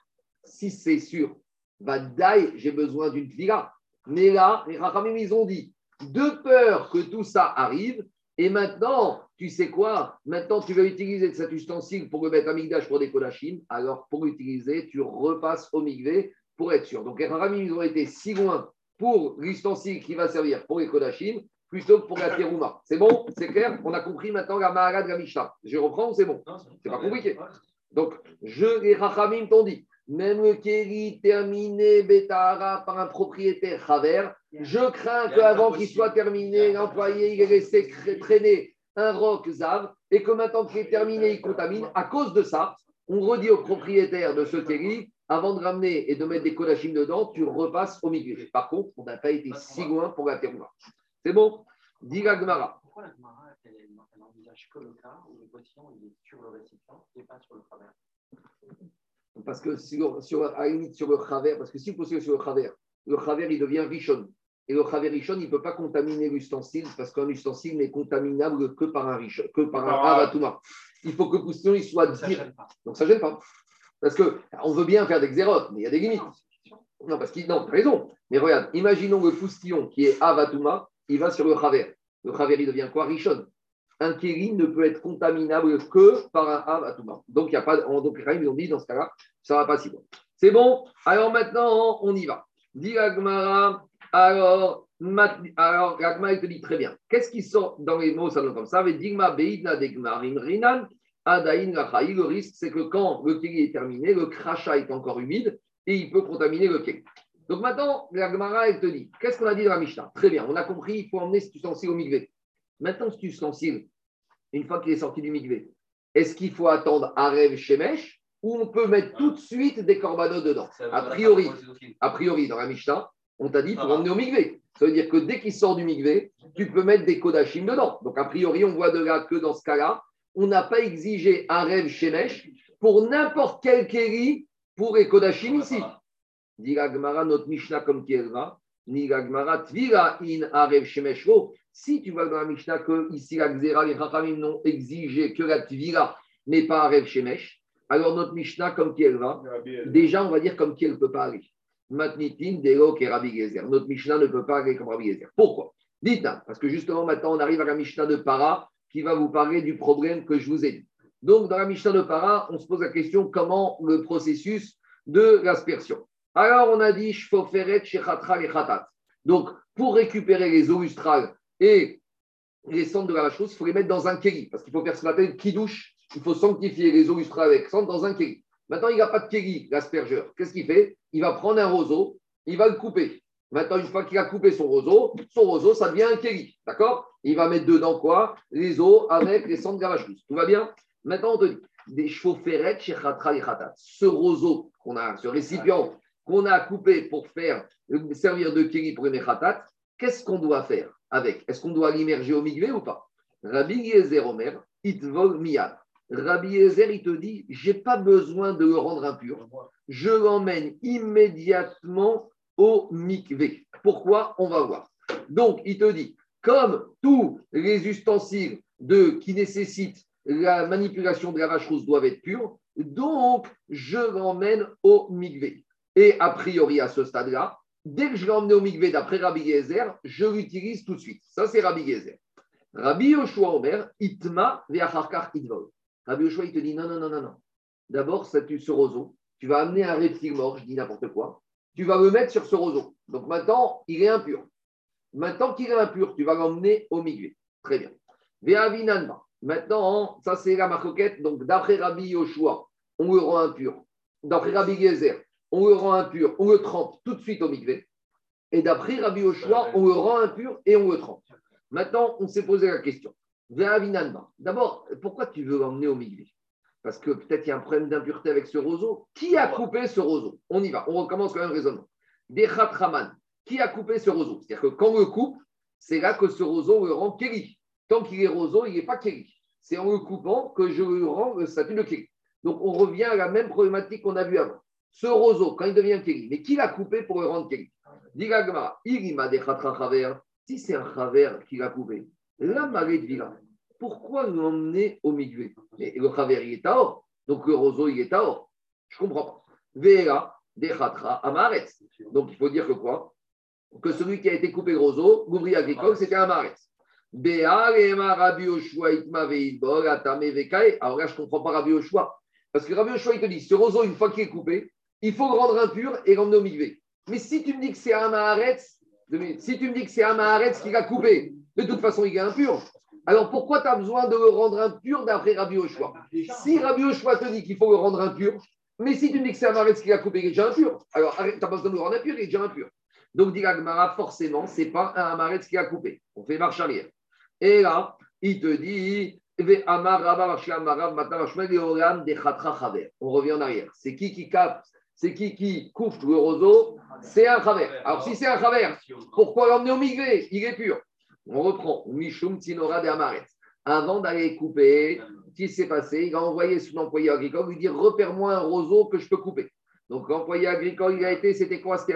[SPEAKER 1] si c'est sûr, Vadaï, j'ai besoin d'une tvila. Mais là, les Rachamim, ils ont dit, de peur que tout ça arrive, et maintenant, tu sais quoi? Maintenant, tu vas utiliser cet ustensile pour le mettre à Migdash pour des kodachim. Alors, pour l'utiliser, tu repasses au Migvé pour être sûr. Donc, les Rachamim, ils ont été si loin pour l'ustensile qui va servir pour les kodachim plutôt que pour la terouma. C'est bon? C'est clair? On a compris maintenant la Maharad de la Mishnah. Je reprends ou c'est bon? C'est pas compliqué. Donc, je, les Rachamim t'ont dit, même le Kéli terminé Betara par un propriétaire Chaver, je crains qu'avant qu'il soit terminé, l'employé il ait laissé cr- traîner un roc Zav et que maintenant qu'il est terminé, il contamine. À cause de ça, on redit au propriétaire de ce Kéli, avant de ramener et de mettre des kodachim dedans, tu repasses au milieu. Par contre, on n'a pas été si loin pour la terouma. C'est bon? Dit la Gemara.
[SPEAKER 6] Pourquoi la Gemara, elle, n'envisage que le cas où le il est sur le récipient et pas sur le travers?
[SPEAKER 1] Parce que sur, sur, à la limite, sur le chaver, parce que si vous posez sur le chaver, le chaver, il devient richon. Et le chaver richon, il ne peut pas contaminer l'ustensile parce qu'un ustensile n'est contaminable que par un richon, que par un. Il faut que le il soit
[SPEAKER 6] Ça ne
[SPEAKER 1] dir-
[SPEAKER 6] gêne pas.
[SPEAKER 1] Donc ça ne gêne pas. Parce qu'on veut bien faire des xérotes, mais il y a des limites. Non, parce qu'il. Non, as raison. Mais regarde, imaginons le poustillon qui est Avatouma, il va sur le Chaver. Le Chaver, il devient quoi? Richon. Un Kéli ne peut être contaminable que par un Avatouma. Donc, il y a pas. Donc, ils ont dit, dans ce cas-là, ça ne va pas si loin. C'est bon? Alors maintenant, on y va. Alors, alors Agmara, il te dit très bien. Qu'est-ce qui sort dans les mots, ça comme ça? Digma Beidna. Adaïn Rachaï, le risque, c'est que quand le kéli est terminé, le crachat est encore humide et il peut contaminer le kéli. Donc maintenant, la Gemara, elle te dit, qu'est-ce qu'on a dit dans la Mishnah? Très bien, on a compris, il faut emmener cet ustensile au migvé. Maintenant, cet ustensile, une fois qu'il est sorti du migvé, est-ce qu'il faut attendre Arev Shemesh ou on peut mettre tout de suite des corbanos dedans? A priori, a priori, dans la Mishnah, on t'a dit pour emmener au migvé. Ça veut dire que dès qu'il sort du migvé, tu peux mettre des kodachim dedans. Donc, a priori, on voit de là que dans ce cas-là, on n'a pas exigé un rêve shemesh pour n'importe quel kéri pour les kodachim ici. Dit la Gemara, notre Mishnah comme qui elle va, ni la Gemara, tvira in arev shemesh lo. Si tu vois dans la Mishnah que ici la Xéra, les Chachamim n'ont exigé que la tvira, mais pas arev shemesh, alors notre Mishnah comme qui elle va, déjà on va dire comme qui elle ne peut pas aller. Matnitin, Delo, et Rabbi Gezer. Notre Mishnah ne peut pas aller comme Rabbi Gezer. Pourquoi? Dites parce que justement maintenant on arrive à la Mishnah de Para qui va vous parler du problème que je vous ai dit. Donc dans la Mishnah de Para, on se pose la question comment le processus de l'aspersion? Alors on a dit Shfoferet, Shechatra et Khatat. Donc pour récupérer les eaux lustrales et les cendres de la chose, il faut les mettre dans un kéli parce qu'il faut faire ce qu'on appelle kidouche. Il faut sanctifier les eaux lustrales avec cendres dans un kéli. Maintenant, il n'a pas de kéli, l'aspergeur. Qu'est-ce qu'il fait? Il va prendre un roseau, il va le couper. Maintenant, une fois qu'il a coupé son roseau, son roseau, ça devient un kéli. D'accord? Il va mettre dedans quoi? Les eaux avec les cendres de. Tout va bien? Maintenant, on te dit des chevaux ferrettes chez Khatra et Khatat. Ce roseau qu'on a, ce récipient qu'on a coupé pour faire servir de kéli pour les Khatat, qu'est-ce qu'on doit faire avec? Est-ce qu'on doit l'immerger au migvé ou pas? Rabbi Yezer Omer, Miyad. Rabbi Yezer, il te dit, j'ai pas besoin de le rendre impur. Je l'emmène immédiatement au mikvé. Pourquoi On va voir. Donc, il te dit, comme tous les ustensiles de, qui nécessitent la manipulation de la vache rousse doivent être purs, donc je l'emmène au mikvé. Et a priori, à ce stade-là, dès que je l'ai emmené au mikvé d'après Rabbi Gezer, je l'utilise tout de suite. Ça, c'est Rabbi Gezer. Rabbi Yoshua Omer, Itma ve'acharkar itvol. Rabbi Yoshua, il te dit non, non, non, non, non. D'abord, ça, tu- ce roseau, tu vas amener un reptile mort, je dis n'importe quoi, tu vas le mettre sur ce roseau. Donc maintenant, il est impur. Maintenant qu'il est impur, tu vas l'emmener au milieu. Très bien. Ve'avinanma. Maintenant, ça c'est la marcoquette. Donc d'après Rabbi Yoshua, on le rend impur. D'après Rabbi Gezer, on le rend impur, on le trempe tout de suite au mikvé. Et d'après Rabbi Yoshua, on le rend impur et on le trempe. Maintenant, on s'est posé la question. Ve'avinanma. D'abord, pourquoi tu veux l'emmener au mikvé Parce que peut-être il y a un problème d'impureté avec ce roseau. Qui a coupé ce roseau? On y va, on recommence quand même le raisonnement. Des Raman. Qui a coupé ce roseau? C'est-à-dire que quand on le coupe, c'est là que ce roseau le rend kéli. Tant qu'il est roseau, il n'est pas kéli. C'est en le coupant que je le rends le statut de kéli. Donc on revient à la même problématique qu'on a vue avant. ce roseau, quand il devient Kéli, mais qui l'a coupé pour le rendre Kéli Digagma, Irima de Khatra Chaver, si c'est un Chaver qui l'a coupé, la marée de pourquoi l'emmener au Migvé Mais le Chaver, il est à or, donc le roseau, il est à or. Je ne comprends pas. Vera de Khatra Amaretz. Donc il faut dire que quoi? Que celui qui a été coupé le roseau, l'ouvrier agricole, c'était Amaretz. Rabbi. Alors là, je ne comprends pas Rabbi Yoshua. Parce que Rabbi Yoshua, il te dit, ce roseau, une fois qu'il est coupé, il faut le rendre impur et l'emmener au migvé. Mais si tu me dis que c'est un Maharetz, si tu me dis que c'est un Maharetz qui l'a coupé, de toute façon, il est impur. Alors pourquoi tu as besoin de le rendre impur d'après Rabbi Yoshua? Si Rabbi Yoshua te dit qu'il faut le rendre impur, mais si tu me dis que c'est un Maharetz qui l'a coupé, il est déjà impur. Alors tu n'as pas besoin de le rendre impur, il est déjà impur. Donc, dit Agmara, forcément, ce n'est pas un Amaretz qui a coupé. On fait marche arrière. Et là, il te dit, on revient en arrière. C'est qui qui capte C'est qui qui le roseau? C'est un chaver. Alors si c'est un chaver, pourquoi l'emmener au migré? Il est pur. On reprend. Mishum Tinora de Amaret. Avant d'aller couper, ce qui s'est passé? Il a envoyé son employé agricole lui dire repère-moi un roseau que je peux couper. Donc l'employé agricole, il a été, c'était quoi? C'était.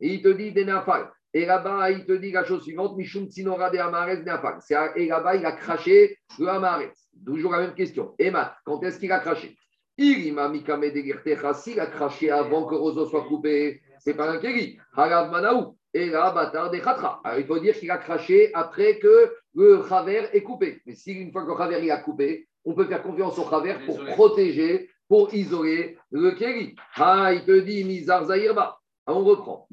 [SPEAKER 1] Et il te dit Denafal. Et là-bas, il te dit la chose suivante Mishum Tsinora de Amaretz Neafak. Et là-bas, il a craché le Amaretz. Toujours la même question. Emma, quand est-ce qu'il a craché? Il m'a mis S'il a craché avant que Roseau soit coupé, c'est pas un Keri. Harav Manaou. Et là, Batar de Khatra. Alors, il faut dire qu'il a craché après que le Chaver est coupé. Mais si une fois que le Chaver il a coupé, on peut faire confiance au Chaver pour protéger, pour isoler le Keri. Ah, il te dit Mizar Zahirba. On reprend.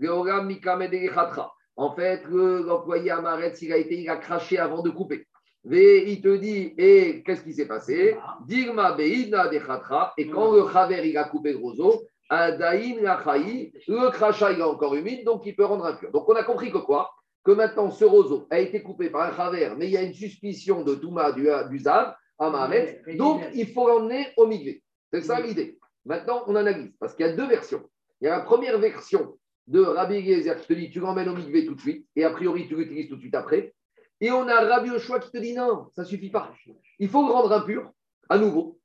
[SPEAKER 1] En fait, l'employé Amaretz, il a été, il a craché avant de couper. Et il te dit, et qu'est-ce qui s'est passé? Dirma Beidna de Khatra, et quand le Chaver, il a coupé le roseau, Adaïn Lachaï, le crachat, il est encore humide, donc il peut rendre impur. Donc on a compris que quoi? Que maintenant, ce roseau a été coupé par un Chaver, mais il y a une suspicion de Touma du, du Zav, Amaretz, donc il faut l'emmener au Migvé. C'est ça l'idée. Maintenant, on analyse, parce qu'il y a deux versions. Il y a la première version de Rabbi Eliezer qui te dit tu l'emmènes au migvé tout de suite, et a priori tu l'utilises tout de suite après. Et on a Rabbi Oshua qui te dit non, ça ne suffit pas. Il faut le rendre impur, à nouveau.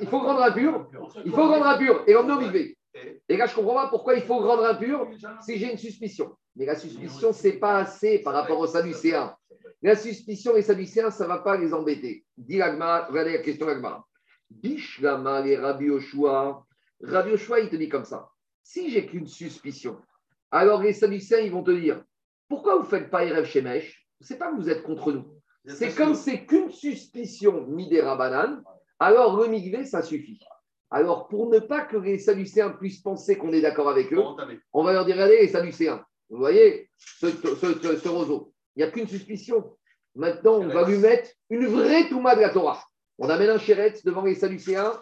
[SPEAKER 1] Il faut rendre impur, il faut rendre impur et l'emmener au migvé. Et là, je ne comprends pas pourquoi il faut rendre impur si j'ai une suspicion. Mais la suspicion, ce n'est pas assez par rapport aux Sadducéens. La suspicion, les Sadducéens, ça ne va pas les embêter. Dis l'agma, regardez la question d'Agma. Bish Lama, les Rabbi Oshua. Rabbi Oshua, il te dit comme ça. Si j'ai qu'une suspicion, alors les Sadducéens, ils vont te dire pourquoi vous ne faites pas Erev Shemesh? C'est pas que vous êtes contre nous. C'est comme c'est qu'une suspicion midera banane, alors le migvé, ça suffit. Alors, pour ne pas que les Sadducéens puissent penser qu'on est d'accord avec eux, on va leur dire allez, les Sadducéens, vous voyez ce, ce, ce roseau, il n'y a qu'une suspicion. Maintenant, on va lui mettre une vraie Touma de la Torah. On amène un chéret devant les Sadducéens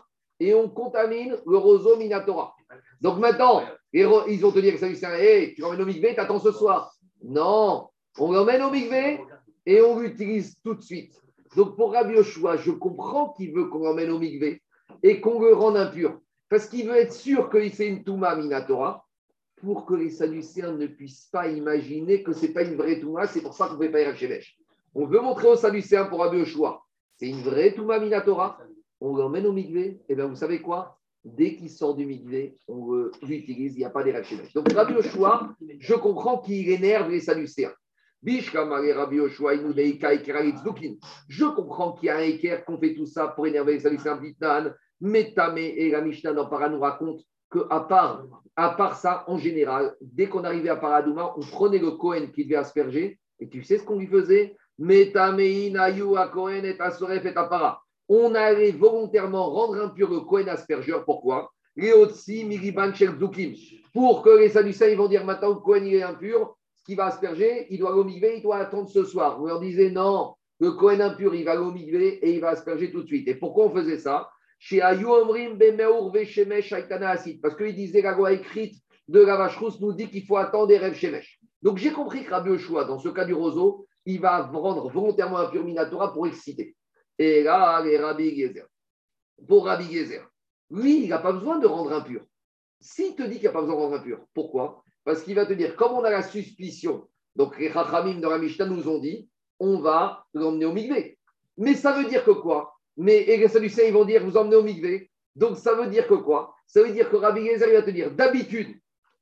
[SPEAKER 1] et on contamine le roseau Minatora. Donc maintenant, ils vont te dire que ça hey, tu l'emmènes au Migvé, t'attends ce soir. Non, on l'emmène au Migvé et on l'utilise tout de suite. Donc pour Rabbi Yoshua, je comprends qu'il veut qu'on l'emmène au Migvé et qu'on le rende impur. Parce qu'il veut être sûr qu'il fait une Touma Minatora pour que les Sadducéens ne puissent pas imaginer que ce n'est pas une vraie Touma, c'est pour ça qu'on ne fait pas y On veut montrer aux Sadducéens pour Rabbi Yoshua, c'est une vraie Touma Minatora. On l'emmène au migvé, et eh bien vous savez quoi? Dès qu'il sort du migvé, on l'utilise, il n'y a pas d'Erev Donc Rabbi Yoshua, je comprends qu'il énerve les Sadducéens. Je comprends qu'il y a un équerre qu'on fait tout ça pour énerver les Sadducéens. Metame et la Mishnah dans Para nous raconte qu'à part, à part ça, en général, dès qu'on arrivait à Paradouma, on prenait le Kohen qui devait asperger, et tu sais ce qu'on lui faisait? Et et on allait volontairement rendre impur le Kohen aspergeur. Pourquoi? Pour que les Sadducéens ils vont dire maintenant le Kohen il est impur, qui va asperger, il doit l'omigver, il doit attendre ce soir. Vous leur disiez non, le Kohen impur, il va l'omigver et il va asperger tout de suite. Et pourquoi on faisait ça? Chez Parce qu'il disait la loi écrite de la vache nous dit qu'il faut attendre des rêves Shemesh. Donc j'ai compris que Rabbi Yoshua, dans ce cas du roseau, il va rendre volontairement un Minatora pour exciter. Et là, les Rabbi Gezer. Pour Rabbi Gezer, lui, il n'a pas besoin de rendre impur. S'il te dit qu'il n'y a pas besoin de rendre impur, pourquoi? Parce qu'il va te dire, comme on a la suspicion, donc les Chachamim dans la Mishnah nous ont dit, on va l'emmener au Migvé. Mais ça veut dire que quoi? Mais et les Sadducéens, ils vont dire, vous emmenez au Migvé. Donc ça veut dire que quoi? Ça veut dire que Rabbi il va te dire, d'habitude,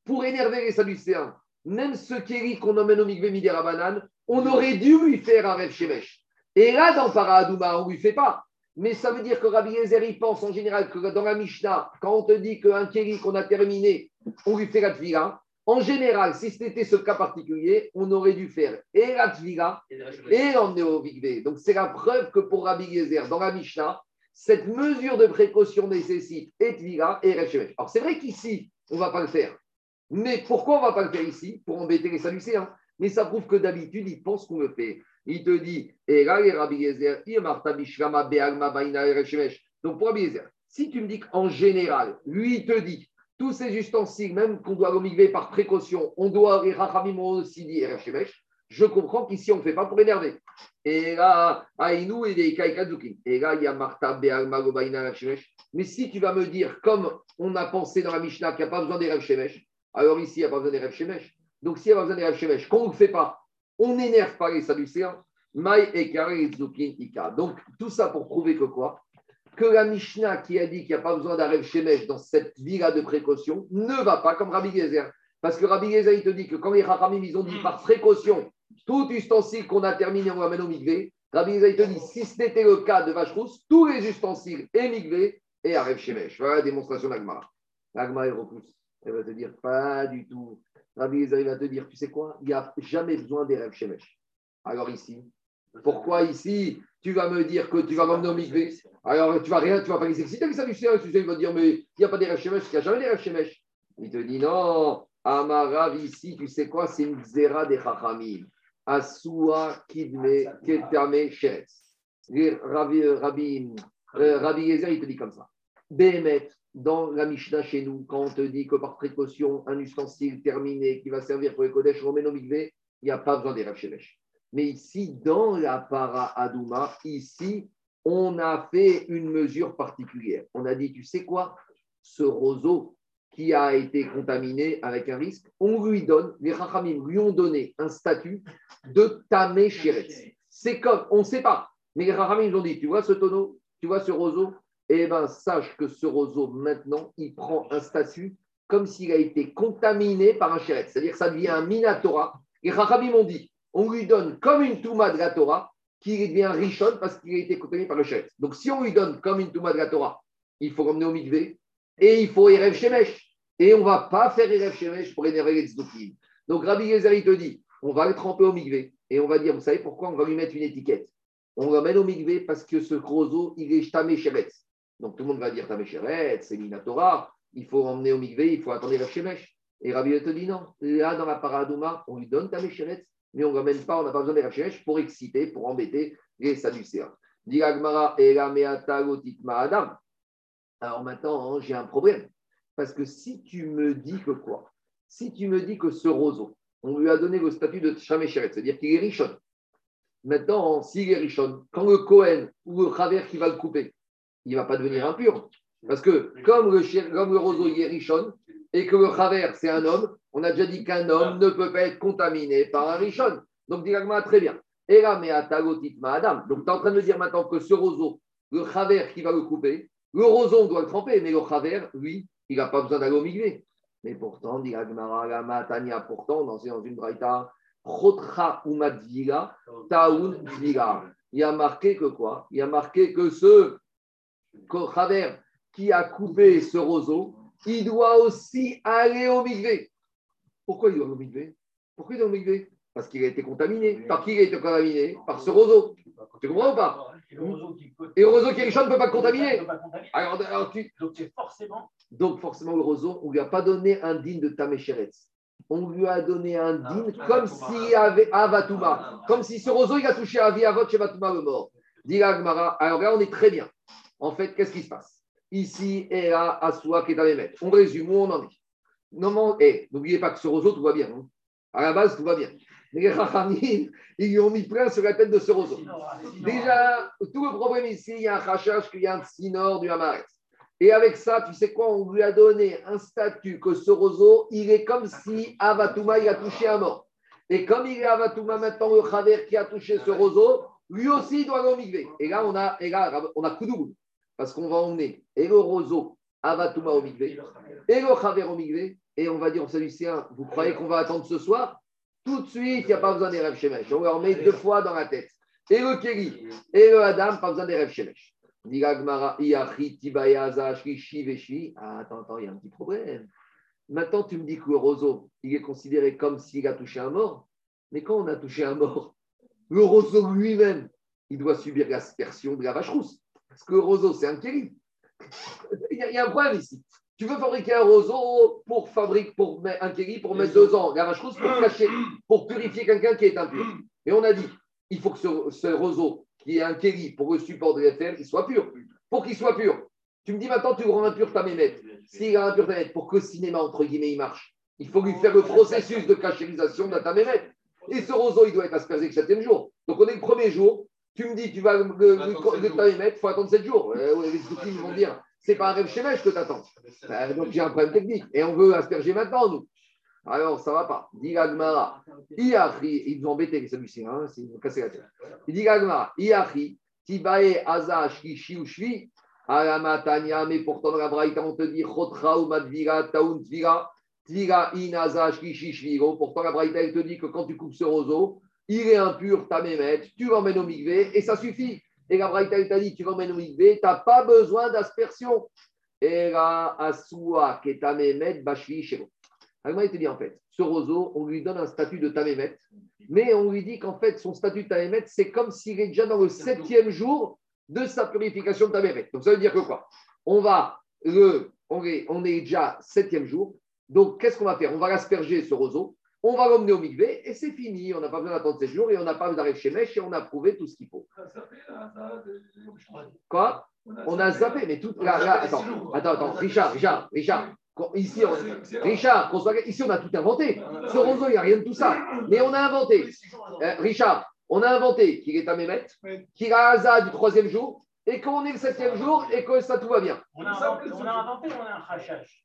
[SPEAKER 1] pour énerver les Sadducéens, même ce kéli qu'on emmène au Mikvé Midera Banane, on aurait dû lui faire un rêve Shemesh. Et là, dans Paradouma, on ne lui fait pas. Mais ça veut dire que Rabbi Eliezer, il pense en général que dans la Mishnah, quand on te dit qu'un kéli qu'on a terminé, on lui fait la tvila, en général, si c'était ce cas particulier, on aurait dû faire et la tvila et l'emmener au. Donc c'est la preuve que pour Rabbi Eliezer, dans la Mishnah, cette mesure de précaution nécessite et tvila et rêve Shemesh. Alors c'est vrai qu'ici, on ne va pas le faire. Mais pourquoi on ne va pas le faire ici? Pour embêter les Sadducéens. Mais ça prouve que d'habitude, ils pensent qu'on le fait. Il te dit, et là, Rabbi Yezer. Donc pour Rabbi Yezer, si tu me dis qu'en général, lui, il te dit, tous ces ustensiles, même qu'on doit l'omigver par précaution, on doit, et Rachamim aussi dit je comprends qu'ici, on ne fait pas pour énerver. Et là, Aïnou et des Kaikazukin. Et là, il y a Marta Be'alma. Mais si tu vas me dire, comme on a pensé dans la Mishnah qu'il n'y a pas besoin d'Erev Shemesh, alors ici, il n'y a pas besoin d'Erev Shemesh. Donc, s'il n'y a pas besoin d'Erev Shemesh, quand on ne le fait pas, on n'énerve pas les Sadducéens. Maï et Ika. Donc, tout ça pour prouver que quoi? Que la Mishnah qui a dit qu'il n'y a pas besoin d'Arev Shemesh dans cette villa de précaution ne va pas comme Rabbi Gezer. Parce que Rabbi Gezer, il te dit que quand les Rachamim, ils ont dit par précaution, tout ustensile qu'on a terminé, on l'amène au Migvé. Rabbi Gezer, il te dit, si c'était le cas de vache rousse, tous les ustensiles et Migvé et Arev Shemesh. Voilà la démonstration d'Agmara. L'Agmara, il repousse. Elle va te dire, pas du tout. Rabbi Eliezer, il va te dire, tu sais quoi? Il n'y a jamais besoin rêves Shemesh. Alors ici, pourquoi ici tu vas me dire que tu vas m'emmener au mikvé Alors tu vas rien, tu vas pas les exciter avec ça du ciel. Tu vas dire, mais il n'y a pas des rêves Shemesh, il n'y a jamais des rêves Shemesh. Il te dit, non, Amarav ici, tu sais quoi C'est une zera des Chachamim. Asua kidme ketame sheretz. Rabbi, Rabbi, euh, Rabbi Eliezer, il te dit comme ça. Behemet, dans la Mishnah chez nous, quand on te dit que par précaution, un ustensile terminé qui va servir pour les Kodesh Romain au Mikvé, il n'y a pas besoin des Rav Shemesh. Mais ici, dans la para Adouma, ici, on a fait une mesure particulière. On a dit, tu sais quoi Ce roseau qui a été contaminé avec un risque, on lui donne, les Rachamim lui ont donné un statut de Tamé Sheretz. C'est comme, on ne sait pas, mais les Rachamim ils ont dit, tu vois ce tonneau, tu vois ce roseau, eh bien, sache que ce roseau, maintenant, il prend un statut comme s'il a été contaminé par un chéret. C'est-à-dire que ça devient un minatora. Et Rachamim m'ont dit, on lui donne comme une touma de la Torah, qui devient richonne parce qu'il a été contaminé par le chéret. Donc, si on lui donne comme une touma de la Torah, il faut l'emmener au mikvé et il faut Erev Shemesh. Et on ne va pas faire Erev Shemesh pour énerver les tzdukim. Donc, Rabbi Gezer, il te dit, on va le tremper au mikvé et on va dire, vous savez pourquoi on va lui mettre une étiquette? On l'emmène au mikvé parce que ce roseau, il est tamé chéretz. Donc tout le monde va dire Tamé Sheret, c'est Minatora, il faut emmener au Mikvé, il faut attendre Rav Shemesh. Et Rabbi te dit non. Là, dans la Paradouma, on lui donne Tamé Sheret, mais on ne ramène pas, on n'a pas besoin des Rav pour exciter, pour embêter les Sadducéens. Alors maintenant, hein, j'ai un problème. Parce que si tu me dis que quoi? Si tu me dis que ce roseau, on lui a donné le statut de Tamé Sheret, c'est-à-dire qu'il est richon. Maintenant, s'il est richon, quand le Cohen ou le Chaver qui va le couper, il ne va pas devenir impur. Parce que comme le, comme le roseau est richon et que le Chaver, c'est un homme, on a déjà dit qu'un homme ne peut pas être contaminé par un richon. Donc, directement, très bien. Et là, mais Adam. Donc, tu es en train de me dire maintenant que ce roseau, le Chaver qui va le couper, le roseau, on doit le tremper, mais le Chaver, lui, il n'a pas besoin d'aller au migvé. Mais pourtant, dit Tania, pourtant, dans une braïta, Vila. Il y a marqué que quoi? Il y a marqué que ce Khaver qui a coupé ce roseau, il doit aussi aller au migvé. Pourquoi il doit aller au migvé Pourquoi il doit au migvé Parce qu'il a été contaminé. Par qui il a été contaminé? Par ce roseau. Tu comprends ou pas? Et le roseau qui est riche ne peut pas contaminer. Alors, alors tu...
[SPEAKER 6] Donc, forcément.
[SPEAKER 1] Donc, forcément, le roseau, on ne lui a pas donné un digne de Tamécheretz. On lui a donné un digne comme s'il avait Avatouma. Comme si ce roseau, il a touché à Avot chez Vatouma le mort. Dit Alors là, on est très bien. En fait, qu'est-ce qui se passe? Ici, et là, Aswa, qui est à On résume où on en est. Et n'oubliez pas que ce roseau, tout va bien. Hein. À la base, tout va bien. Les Rachamim, ils lui ont mis plein sur la tête de ce roseau. Déjà, tout le problème ici, il y a un rachage qu'il y a un sinor du Hamaret. Et avec ça, tu sais quoi, on lui a donné un statut que ce roseau, il est comme si Avatouma, il a touché un mort. Et comme il est Avatouma maintenant, le Khaver qui a touché ce roseau, lui aussi il doit au Et là, on a, et là, on a Koudoum. Parce qu'on va emmener et le roseau Avatuma au Migvé, et le Chaver au Migvé, et on va dire aux Sadducéens, vous croyez qu'on va attendre ce soir? Tout de suite, il n'y a pas besoin des rêves Shemesh. On leur met deux fois dans la tête. Et le Kéli, et le Adam, pas besoin des rêves Shemesh. Diragmara, Iachi. Ah, attends, attends, il y a un petit problème. Maintenant, tu me dis que le roseau, il est considéré comme s'il a touché un mort. Mais quand on a touché un mort, le roseau lui-même, il doit subir l'aspersion de la vache rousse. Parce que le roseau, c'est un kéli. Il y, a, un problème ici. Tu veux fabriquer un roseau pour fabriquer pour un kéli pour mettre deux ans, la vache rousse pour cacher, pour purifier quelqu'un qui est impur. Et on a dit, il faut que ce, roseau, qui est un kéli pour le support de il soit pur. Pour qu'il soit pur. Tu me dis maintenant, tu rends impur ta mémette. S'il a impur ta mémette, pour que le cinéma, entre guillemets, il marche, il faut lui faire le processus de cachérisation de ta mémette. Et ce roseau, il doit être aspergé le septième jour. Donc on est le premier jour. Tu me dis, tu vas le, le, le, tamémètre, il faut attendre 7 jours. Euh, les Zoukim vont dire, c'est pas un rêve chémèche que tu attends. Euh, donc a un problème technique. Et on veut asperger maintenant, nous. Alors, ça va pas. Dit Gagmara. Iachri, ils nous ont embêté, celui-ci, hein, ils nous cassé la tête. Il dit Gagmara. Iachri, Tibae, Aza, Shkishi ou Shvi. Alamatania, mais pourtant dans la Braïta, on te dit Chotra ou Madvira, Taun Tvira. Tvira, Inaza, Shkishi, Shviro. Pourtant, la Braïta, elle te dit que quand tu coupes ce roseau, il est impur, ta mémette, tu l'emmènes au migvé et ça suffit. Et la Braïta, dit, tu l'emmènes au migvé, tu n'as pas besoin d'aspersion. Et la Asua, qui ta mémette, Bashvi, Shiro. Alors, il te dit en fait, ce roseau, on lui donne un statut de tamémet, mais on lui dit qu'en fait, son statut de tamémet, c'est comme s'il est déjà dans le septième jour de sa purification de tamémet. Donc, ça veut dire que quoi? On va le, on est, on est déjà septième jour. Donc, qu'est-ce qu'on va faire? On va l'asperger, ce roseau, on va l'emmener au migvé et c'est fini. On n'a pas besoin d'attendre 7 jours et on n'a pas d'arrêt chez Mèche et on a prouvé tout ce qu'il faut. Quoi? On a zappé, mais tout. Là, là, attends, attends, attends, Richard, Richard, Richard. Ici, on, Richard, qu'on soit- ici, on a tout inventé. Ce roseau, il n'y a rien de tout ça. Mais on a inventé. Euh, Richard, on a inventé qu'il est à Mémet, qu'il a Haza du troisième jour, et qu'on est le septième jour et que ça tout va bien.
[SPEAKER 6] On a inventé, on a inventé, on a un rachage.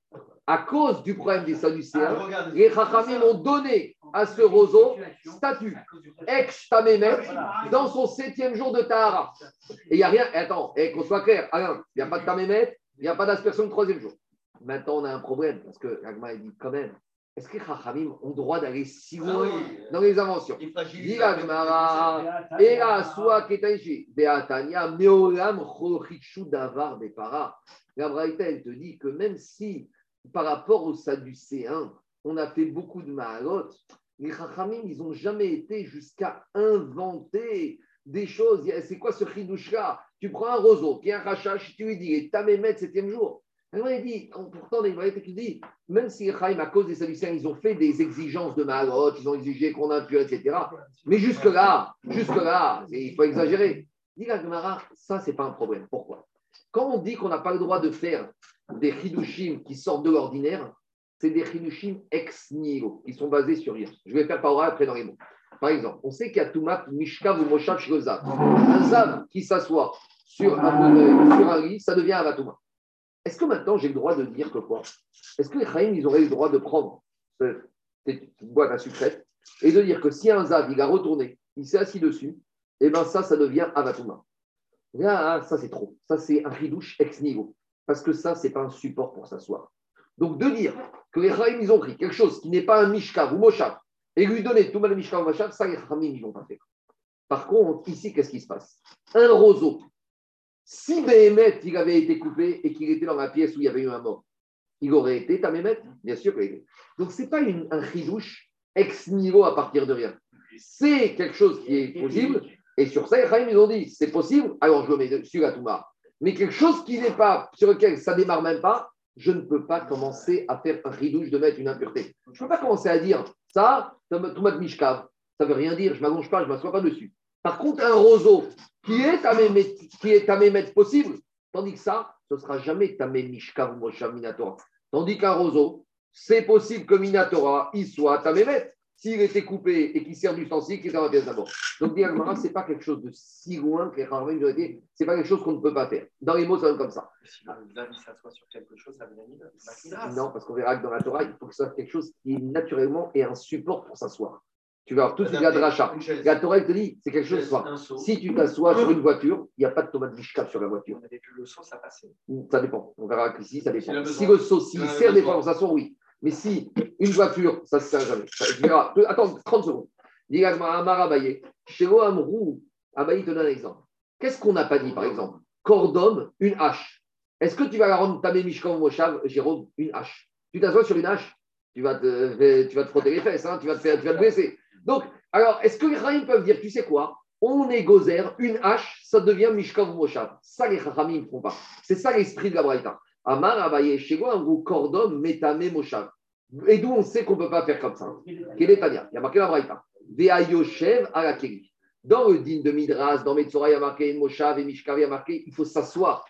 [SPEAKER 1] À cause du problème des Sadducéens, les Chachamim ont donné à ce roseau statut ex tamémet dans son septième jour de Tahara. Et il n'y a rien. et Attends, et qu'on soit clair, il n'y a pas de tamémet, il n'y a pas d'aspersion le troisième jour. Maintenant, on a un problème parce que Agma dit quand même est-ce que les Chachamim ont droit d'aller si loin dans les inventions? Dit l'Agmara, et Beatania, Meolam, Chochichu, Davar. La Braïta, elle te dit que même si, par rapport aux Sadducéens, on a fait beaucoup de Mahalot, les Chachamim, ils n'ont jamais été jusqu'à inventer des choses. Il a- C'est quoi ce chidouche-là Tu prends un roseau qui est un rachach, tu lui dis, et tamémet, septième jour. Alors, il dit, pourtant, il va qui dit, même si les Chaim, à cause des Sadducéens, ils ont fait des exigences de Mahalot, ils ont exigé qu'on impure, etc. Mais jusque-là, jusque-là, il faut exagérer. Dit la Gemara, ça, c'est pas un problème. Pourquoi? Quand on dit qu'on n'a pas le droit de faire des chidushim qui sortent de l'ordinaire, c'est des chidushim ex nihilo, qui sont basés sur rien. Je vais faire par après dans les mots. Par exemple, on sait qu'il y a Toumat, Mishkav ou Moshav. Un zav qui s'assoit sur un, sur un lit, ça devient un. Est-ce que maintenant j'ai le droit de dire que quoi? Est-ce que les Chaïm, ils auraient le droit de prendre ce- cette boîte à sucrète et de dire que si un zav, il a retourné, il s'est assis dessus, et bien ça, ça devient Avatuma. Là, ça c'est trop. Ça c'est un ridouche ex niveau. Parce que ça, c'est pas un support pour s'asseoir. Donc de dire que les Chaïm, ils ont pris quelque chose qui n'est pas un Mishkav ou Moshav et lui donner tout mal Mishkav ou Moshav, ça, les Chaïm, ils l'ont pas fait. Par contre, ici, qu'est-ce qui se passe? Un roseau. Si Béhémet, il avait été coupé et qu'il était dans la pièce où il y avait eu un mort, il aurait été Tamémet Bien sûr qu'il était. Donc, ce n'est pas une- un chidouche ex niveau à partir de rien. C'est quelque chose qui est possible. Et sur ça, les ils ont dit c'est possible, alors je mets dessus Touma. Mais quelque chose qui n'est pas, sur lequel ça démarre même pas, je ne peux pas commencer à faire un ridouche de mettre une impureté. Je ne peux pas commencer à dire ça, Touma de Mishkav. Ça ne veut rien dire, je ne m'allonge pas, je ne m'assois pas dessus. Par contre, un roseau qui est à mémet, qui est à possible, tandis que ça, ce ne sera jamais tamé Mishkav ou Moshav Minatora. Tandis qu'un roseau, c'est possible que Minatora, il soit à mémet. S'il était coupé et qu'il sert d'ustensile, qui est dans la pièce d'abord. Donc, Diagmara, ce n'est pas quelque chose de si loin que les Chachamim ont été. Ce n'est pas quelque chose qu'on ne peut pas faire. Dans les mots, ça donne comme ça.
[SPEAKER 6] Si il s'assoit sur quelque chose, ça veut dire qu'il
[SPEAKER 1] Non, parce qu'on verra que dans la Torah, il faut que ce soit quelque chose qui naturellement est un support pour s'asseoir. Tu vas avoir tout de suite la Torah, elle te dit, c'est quelque chose soit. Si tu t'assois sur une voiture, il n'y a pas de tomate mishkab sur la voiture.
[SPEAKER 6] On avait vu le son, ça passait.
[SPEAKER 1] Ça dépend. On verra qu'ici, ça dépend. Si le saut, s'il sert des fois, ça sort, oui. Mais si une voiture, ça ne sert jamais. Attends, 30 secondes. Amar Abaye. Chez Amrou, Abaye te donne un exemple. Qu'est-ce qu'on n'a pas dit, par exemple? Cordon, une hache. Est-ce que tu vas la rendre tamé Mishkan Moshav, Jérôme, une hache Tu t'assois sur une hache tu vas, te, tu vas te frotter les fesses, hein, tu, vas te faire, tu vas te blesser. Donc, alors, est-ce que les Rahim peuvent dire, tu sais quoi? On est gozer, une hache, ça devient Mishkan Moshav. Ça, les Rahim ne font pas. C'est ça l'esprit de la Braïta. Amar Abaye, chez un cordon, Metame Moshav. Et d'où on sait qu'on ne peut pas faire comme ça Quel est Tania Il y a marqué la Braïta. Vea Yoshev à la Keri. Dans le din de Midras, dans Metzora, il y a marqué Moshav et Mishkav, il y a marqué il faut s'asseoir.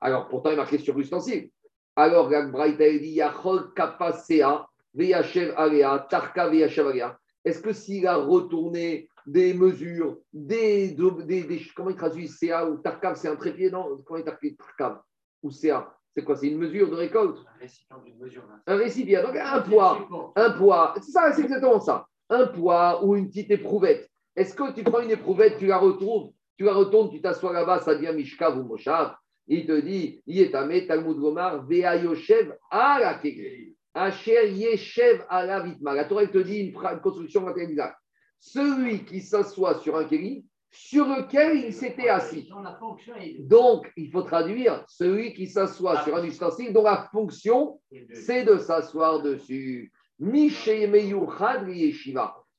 [SPEAKER 1] Alors, pourtant, il est marqué sur l'ustensile. Alors, la Braïta, dit Yachol Kapasea, Veyashev Alea, Tarka Veyashev Alea. Est-ce que s'il a retourné des mesures, des, des, des- comment il traduit CA ou Tarkav, c'est un trépied, non Comment il traduit Tarkav? Ou CA C'est quoi C'est une mesure de récolte
[SPEAKER 6] Un récipient d'une mesure. là.
[SPEAKER 1] Un récipient, donc un poids, un poids, c'est ça, c'est exactement ça. Un poids ou une petite éprouvette. Est-ce que tu prends une éprouvette, tu la retournes, tu la retournes, tu t'assois là-bas, ça devient Mishkav ou Moshav. Il te dit, Yetame, Talmud Gomar, Vea Yoshev, ala Kegel. Asher Yeshev ala Vitma. La Torah elle te dit une construction matérielle. Celui qui s'assoit sur un kéli, sur lequel il s'était assis. Donc, il faut traduire celui qui s'assoit sur un ustensile dont la fonction c'est de s'asseoir dessus.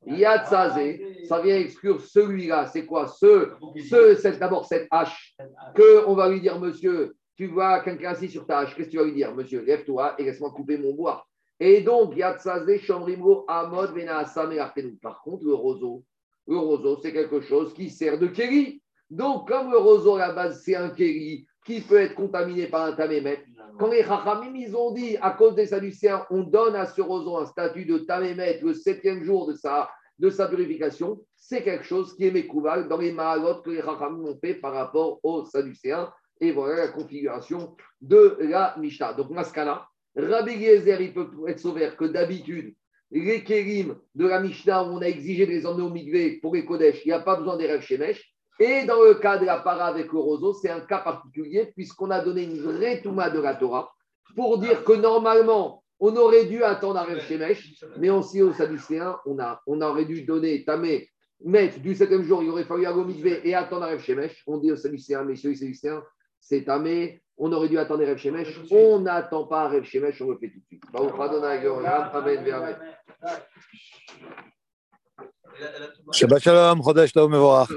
[SPEAKER 1] Yatzazé, ça vient exclure celui-là. C'est quoi ce, ce d'abord cette hache que on va lui dire, monsieur, tu vois quelqu'un assis sur ta hache. Qu'est-ce que tu vas lui dire, monsieur? Lève-toi et laisse-moi couper mon bois. Et donc, Yatzazé, Shomrimro, Amod, Artenu. Par contre, le roseau, le roseau, c'est quelque chose qui sert de kéli. Donc, comme le roseau à la base, c'est un kéli qui peut être contaminé par un tamémet, quand les Chachamim, ils ont dit, à cause des Sadducéens, on donne à ce roseau un statut de Tamémet le septième jour de sa, de sa purification, c'est quelque chose qui est mécouval dans les Mahalot que les Chachamim ont fait par rapport aux Sadducéens. Et voilà la configuration de la Mishnah. Donc, Maskana, Rabbi Eliezer, il peut être sauvé que d'habitude, les Kérim de la Mishnah, où on a exigé de les emmener au Migvé pour les Kodesh, il n'y a pas besoin des rêves Shemesh. Et dans le cas de la para avec le roseau, c'est un cas particulier puisqu'on a donné une vraie Touma de la Torah pour dire que normalement, on aurait dû attendre rêve Shemesh, mais aussi aux Sadducéens, on, aurait dû donner Tamé, mettre du septième jour, il aurait fallu aller au et attendre rêve Shemesh. On dit aux Sadducéens, messieurs les Sadducéens, c'est Tamé, on aurait dû attendre rêve Shemesh. On n'attend pas rêve Shemesh, on le fait tout de suite. Baruch Adonai Elohim, Amen, Amen.
[SPEAKER 5] Elle a- elle a tout-
[SPEAKER 8] Shabbat Shalom, Chodesh Tov Mevorach.